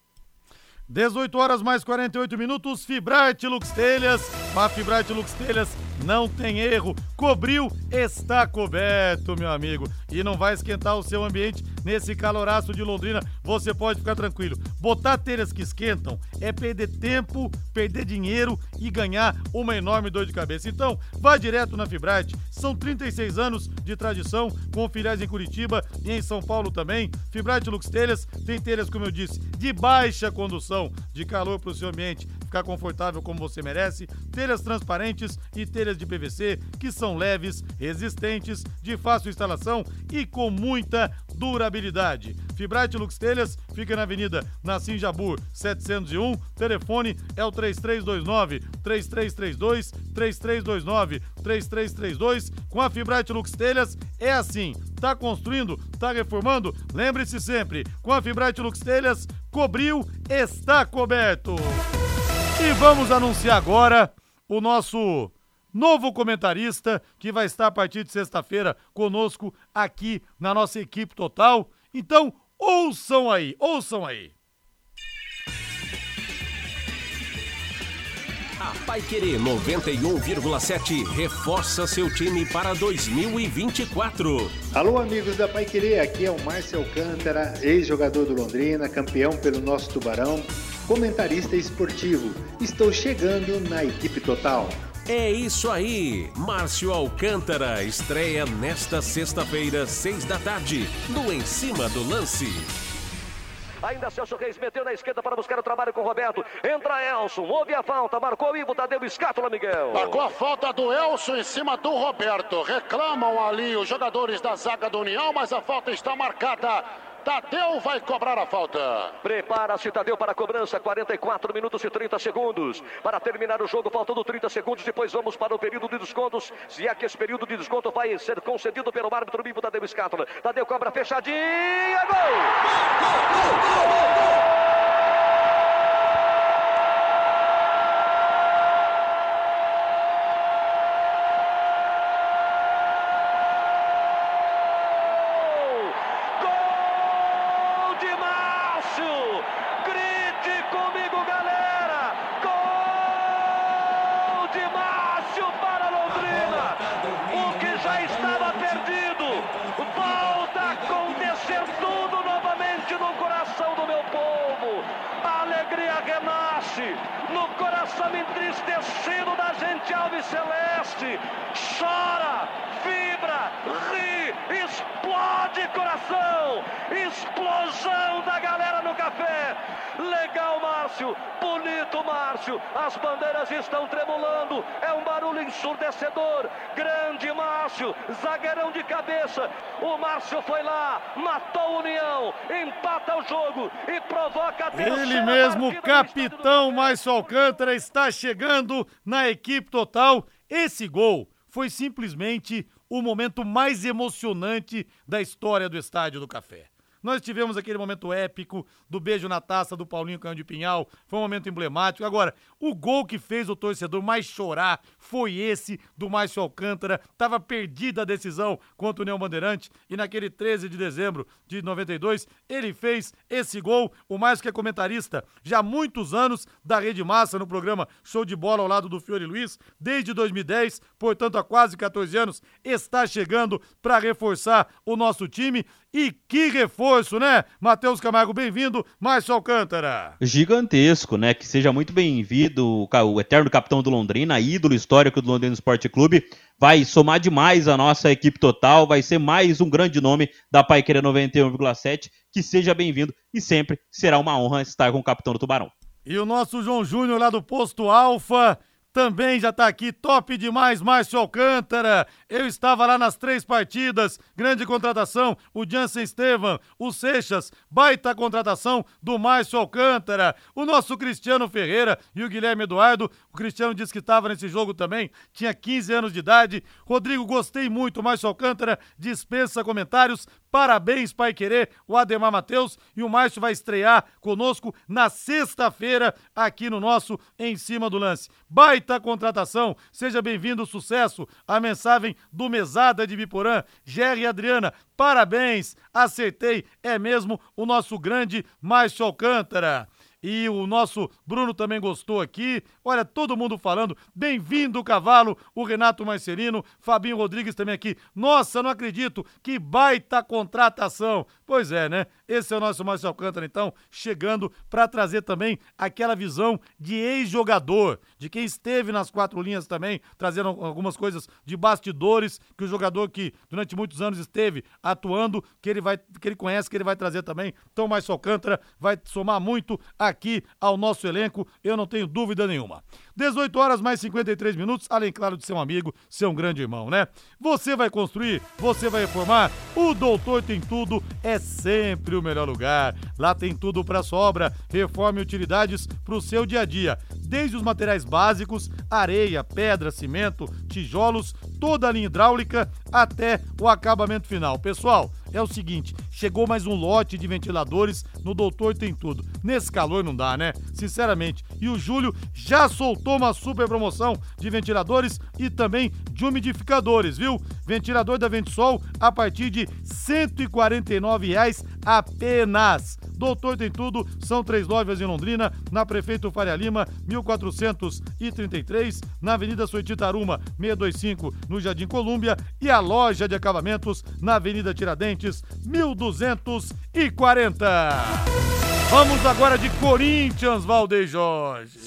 18 horas mais 48 minutos, Fibrate Lux Telhas. A Fibrate Lux Telhas não tem erro. Cobriu, está coberto, meu amigo. E não vai esquentar o seu ambiente nesse caloraço de Londrina. Você pode ficar tranquilo. Botar telhas que esquentam é perder tempo, perder dinheiro e ganhar uma enorme dor de cabeça. Então, vá direto na Fibrate. São 36 anos de tradição, com filiais em Curitiba e em São Paulo também. Fibrate Lux Telhas tem telhas, como eu disse, de baixa condução, de calor para o seu ambiente ficar confortável como você merece, telhas transparentes e telhas de PVC que são leves, resistentes, de fácil instalação e com muita durabilidade. Fibrate Lux Telhas fica na Avenida Nassim Jabur 701, telefone é o 3329 3332 3329 3332. Com a Fibrate Lux Telhas é assim, tá construindo, tá reformando? Lembre-se sempre, com a Fibrate Lux Telhas, cobriu, está coberto. E vamos anunciar agora o nosso novo comentarista que vai estar a partir de sexta-feira conosco aqui na nossa equipe total. Então, ouçam aí, ouçam aí. A Pai Querer 91,7 reforça seu time para 2024. Alô, amigos da Pai Querer, aqui é o Márcio Alcântara, ex-jogador do Londrina, campeão pelo nosso Tubarão, comentarista esportivo. Estou chegando na equipe total. É isso aí! Márcio Alcântara estreia nesta sexta-feira, seis da tarde, no Em Cima do Lance. Ainda Celso Reis meteu na esquerda para buscar o trabalho com o Roberto. Entra Elson, houve a falta, marcou o Ivo, Tadeu Escátula, Miguel. Marcou a falta do Elson em cima do Roberto. Reclamam ali os jogadores da zaga do União, mas a falta está marcada. Tadeu vai cobrar a falta. Prepara-se Tadeu para a cobrança, 44 minutos e 30 segundos. Para terminar o jogo, faltando 30 segundos, depois vamos para o período de descontos. Se é que esse período de desconto vai ser concedido pelo árbitro vivo Tadeu Escátula. Tadeu cobra fechadinha, gol! gol, gol, gol no coração entristecido da gente Alves Celeste. Chora, explode coração. Explosão da galera no café. Legal, Márcio. Bonito, Márcio. As bandeiras estão tremulando. É um barulho ensurdecedor. Grande Márcio. Zagueirão de cabeça. O Márcio foi lá, matou o União, empata o jogo e provoca a Ele mesmo, capitão Márcio Alcântara, está chegando na equipe total. Esse gol foi simplesmente o momento mais emocionante da história do Estádio do Café. Nós tivemos aquele momento épico do beijo na taça do Paulinho Canhão de Pinhal, foi um momento emblemático. Agora, o gol que fez o torcedor mais chorar foi esse do Márcio Alcântara. Tava perdida a decisão contra o União Bandeirante e naquele 13 de dezembro de 92, ele fez esse gol. O Márcio que é comentarista já há muitos anos da Rede Massa no programa Show de Bola ao lado do Fiore Luiz, desde 2010, portanto há quase 14 anos, está chegando para reforçar o nosso time e que reforço, né? Matheus Camargo, bem-vindo. Márcio Alcântara. Gigantesco, né? Que seja muito bem-vindo o eterno capitão do Londrina, ídolo histórico do Londrina Esporte Clube. Vai somar demais a nossa equipe total, vai ser mais um grande nome da Paiqueira 91,7. Que seja bem-vindo e sempre será uma honra estar com o capitão do Tubarão. E o nosso João Júnior lá do Posto Alfa também já tá aqui, top demais, Márcio Alcântara. Eu estava lá nas três partidas, grande contratação, o Jansen Estevam, o Seixas, baita contratação do Márcio Alcântara, o nosso Cristiano Ferreira e o Guilherme Eduardo. O Cristiano disse que estava nesse jogo também, tinha 15 anos de idade. Rodrigo, gostei muito, Márcio Alcântara, dispensa comentários. Parabéns, Pai Querer, o Ademar Matheus e o Márcio vai estrear conosco na sexta-feira aqui no nosso Em Cima do Lance. Baita contratação, seja bem-vindo, sucesso. A mensagem do Mesada de Biporã, Jerry Adriana, parabéns, acertei, é mesmo o nosso grande Márcio Alcântara. E o nosso Bruno também gostou aqui. Olha, todo mundo falando. Bem-vindo, cavalo. O Renato Marcelino, Fabinho Rodrigues também aqui. Nossa, não acredito. Que baita contratação. Pois é, né? Esse é o nosso Márcio Alcântara, então, chegando para trazer também aquela visão de ex-jogador, de quem esteve nas quatro linhas também, trazendo algumas coisas de bastidores que o jogador que durante muitos anos esteve atuando, que ele vai, que ele conhece, que ele vai trazer também. Então, Márcio Alcântara vai somar muito aqui ao nosso elenco, eu não tenho dúvida nenhuma. 18 horas mais 53 minutos, além, claro, de ser um amigo, ser um grande irmão, né? Você vai construir, você vai reformar, o Doutor Tem Tudo é sempre o melhor lugar. Lá tem tudo para sua obra, reforma e utilidades para o seu dia a dia. Desde os materiais básicos, areia, pedra, cimento, tijolos, toda a linha hidráulica até o acabamento final. Pessoal, é o seguinte, chegou mais um lote de ventiladores no Doutor Tem Tudo. Nesse calor não dá, né? Sinceramente. E o Júlio já soltou uma super promoção de ventiladores e também de umidificadores, viu? Ventilador da Ventisol a partir de 149 reais apenas. Doutor Tem Tudo, são três lojas em Londrina, na Prefeito Faria Lima, 1433, na Avenida Soititaruma, 625, no Jardim Colúmbia, e a loja de acabamentos na Avenida Tiradentes, 1240. Vamos agora de Corinthians, Valdeir Jorge.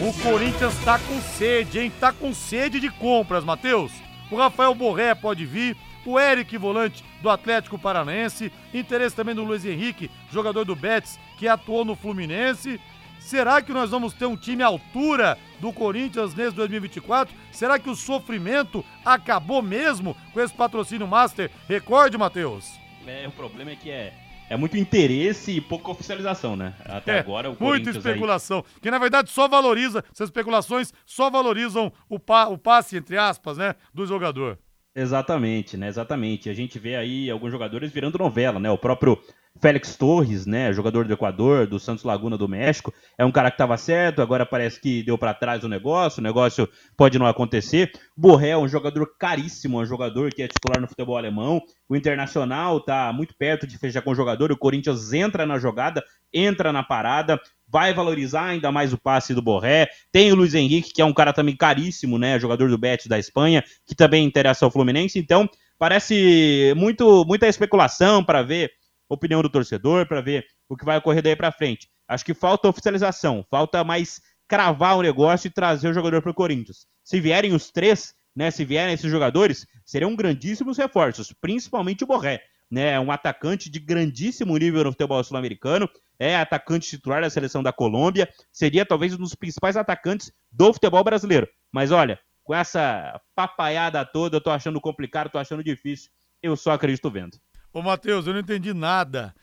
O Corinthians tá com sede, hein? Tá com sede de compras, Matheus. O Rafael Borré pode vir, O Eric, volante do Atlético Paranaense. Interesse também do Luiz Henrique, jogador do Betis, que atuou no Fluminense. Será que nós vamos ter um time à altura do Corinthians nesse 2024? Será que o sofrimento acabou mesmo com esse patrocínio Master? Recorde, Matheus. É, o problema é que é, é muito interesse e pouca oficialização, né? Até É, agora o muita Corinthians aí- especulação. Que na verdade só valoriza, essas especulações só valorizam o, pa- o passe, entre aspas, né, do jogador. Exatamente, né? Exatamente. A gente vê aí alguns jogadores virando novela, né? O próprio Félix Torres, né? Jogador do Equador, do Santos Laguna do México, é um cara que estava certo, agora parece que deu para trás o negócio, o negócio pode não acontecer. Borré é um jogador caríssimo, um jogador que é titular no futebol alemão. O Internacional tá muito perto de fechar com o jogador, o Corinthians entra na jogada, entra na parada, vai valorizar ainda mais o passe do Borré. Tem o Luiz Henrique, que é um cara também caríssimo, né? Jogador do Betis da Espanha, que também interessa ao Fluminense. Então, parece muito muita especulação para ver opinião do torcedor, para ver o que vai ocorrer daí para frente. Acho que falta oficialização, falta mais cravar o negócio e trazer o jogador para o Corinthians. Se vierem os três, né? Se vierem esses jogadores, seriam grandíssimos reforços, principalmente o Borré. Né, um atacante de grandíssimo nível no futebol sul-americano, é atacante titular da seleção da Colômbia, seria talvez um dos principais atacantes do futebol brasileiro. Mas olha, com essa papaiada toda, eu tô achando complicado, tô achando difícil. Eu só acredito vendo. Ô, Matheus, eu não entendi nada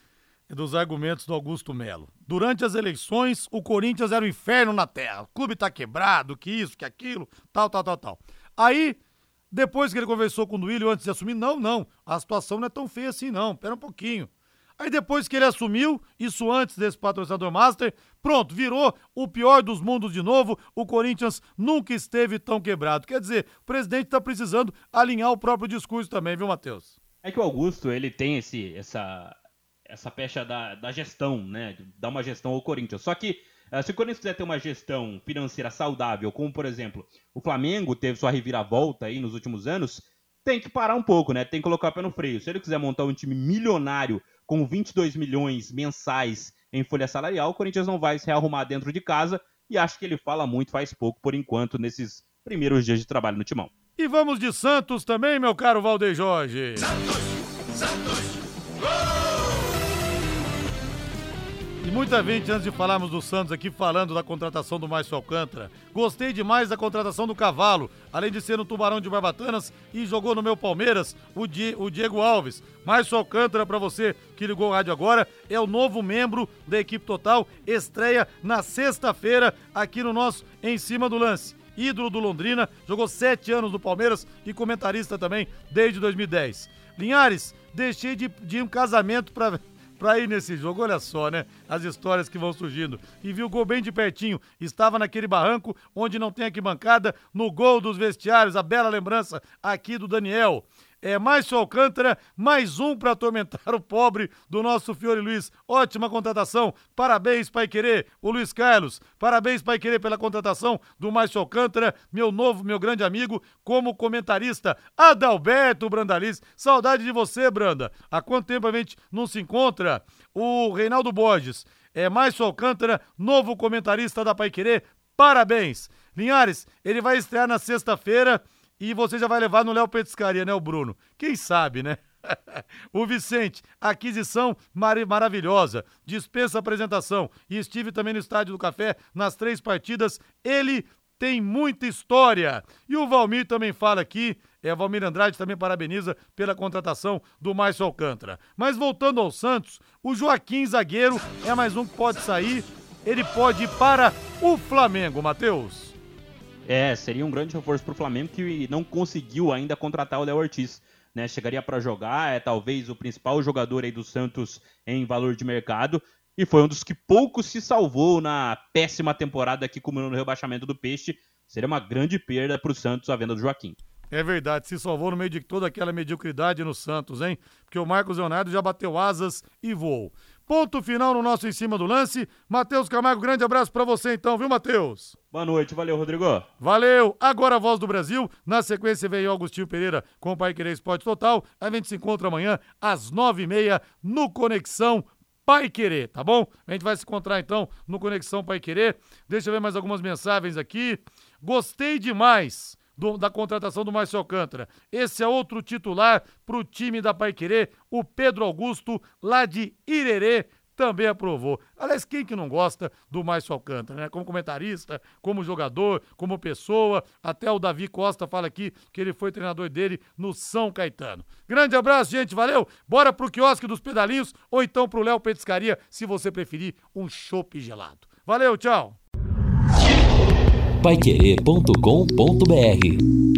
dos argumentos do Augusto Melo. Durante as eleições, o Corinthians era o inferno na terra. O clube tá quebrado, que isso, que aquilo, tal, tal, tal, tal. Aí, depois que ele conversou com o Duílio antes de assumir, não, não, a situação não é tão feia assim, não, pera um pouquinho. Aí depois que ele assumiu, isso antes desse patrocinador master, pronto, virou o pior dos mundos de novo. O Corinthians nunca esteve tão quebrado. Quer dizer, o presidente tá precisando alinhar o próprio discurso também, viu, Matheus? É que o Augusto, ele tem esse, essa, essa pecha da, da gestão, né? Dar uma gestão ao Corinthians. Só que, eh, se o Corinthians quiser ter uma gestão financeira saudável, como, por exemplo, o Flamengo teve sua reviravolta aí nos últimos anos, tem que parar um pouco, né? Tem que colocar o pé no freio. Se ele quiser montar um time milionário com 22 milhões mensais em folha salarial, o Corinthians não vai se rearrumar dentro de casa e acho que ele fala muito, faz pouco por enquanto, nesses primeiros dias de trabalho no timão. E vamos de Santos também, meu caro Valdeir Jorge. E muita gente, antes de falarmos do Santos aqui, falando da contratação do Márcio Alcântara. Gostei demais da contratação do Cavalo, além de ser um tubarão de barbatanas e jogou no meu Palmeiras, o, Di- o Diego Alves. Márcio Alcântara, pra você que ligou o rádio agora, é o novo membro da equipe total, estreia na sexta-feira aqui no nosso Em Cima do Lance ídolo do Londrina, jogou sete anos no Palmeiras e comentarista também desde 2010. Linhares, deixei de, de ir um casamento pra, pra ir nesse jogo, olha só, né? As histórias que vão surgindo. E viu o gol bem de pertinho, estava naquele barranco onde não tem arquibancada, no gol dos vestiários, a bela lembrança aqui do Daniel. É Márcio Alcântara, mais um para atormentar o pobre do nosso Fiore Luiz. Ótima contratação. Parabéns, Pai Querer, o Luiz Carlos. Parabéns, Pai Querer, pela contratação do Márcio Alcântara, meu novo, meu grande amigo, como comentarista. Adalberto Brandaliz. Saudade de você, Branda. Há quanto tempo a gente não se encontra? O Reinaldo Borges. É Márcio Alcântara, novo comentarista da Pai Querer. Parabéns. Linhares, ele vai estrear na sexta-feira. E você já vai levar no Léo Petiscaria, né, o Bruno? Quem sabe, né? (laughs) o Vicente, aquisição mari- maravilhosa, dispensa apresentação. E estive também no Estádio do Café nas três partidas. Ele tem muita história. E o Valmir também fala aqui, é, Valmir Andrade também parabeniza pela contratação do Márcio Alcântara. Mas voltando ao Santos, o Joaquim Zagueiro é mais um que pode sair. Ele pode ir para o Flamengo, Matheus. É, seria um grande reforço pro Flamengo que não conseguiu ainda contratar o Léo Ortiz. Né, chegaria para jogar, é talvez o principal jogador aí do Santos em valor de mercado e foi um dos que pouco se salvou na péssima temporada que culminou no rebaixamento do Peixe. Seria uma grande perda para o Santos a venda do Joaquim. É verdade, se salvou no meio de toda aquela mediocridade no Santos, hein? Porque o Marcos Leonardo já bateu asas e voou. Ponto final no nosso em cima do lance. Matheus Camargo, grande abraço pra você então, viu, Matheus? Boa noite, valeu, Rodrigo. Valeu! Agora a voz do Brasil. Na sequência vem o Augustinho Pereira com o Pai Querer Esporte Total. A gente se encontra amanhã às nove e meia no Conexão Pai Querer, tá bom? A gente vai se encontrar então no Conexão Pai Querer. Deixa eu ver mais algumas mensagens aqui. Gostei demais do- da contratação do Márcio Alcântara. Esse é outro titular para o time da Paiquerê, o Pedro Augusto, lá de Irerê, também aprovou. Aliás, quem que não gosta do Márcio Alcântara, né? Como comentarista, como jogador, como pessoa. Até o Davi Costa fala aqui que ele foi treinador dele no São Caetano. Grande abraço, gente, valeu. Bora pro quiosque dos pedalinhos ou então pro Léo Petiscaria, se você preferir um chopp gelado. Valeu, tchau. Paiquerê.com.br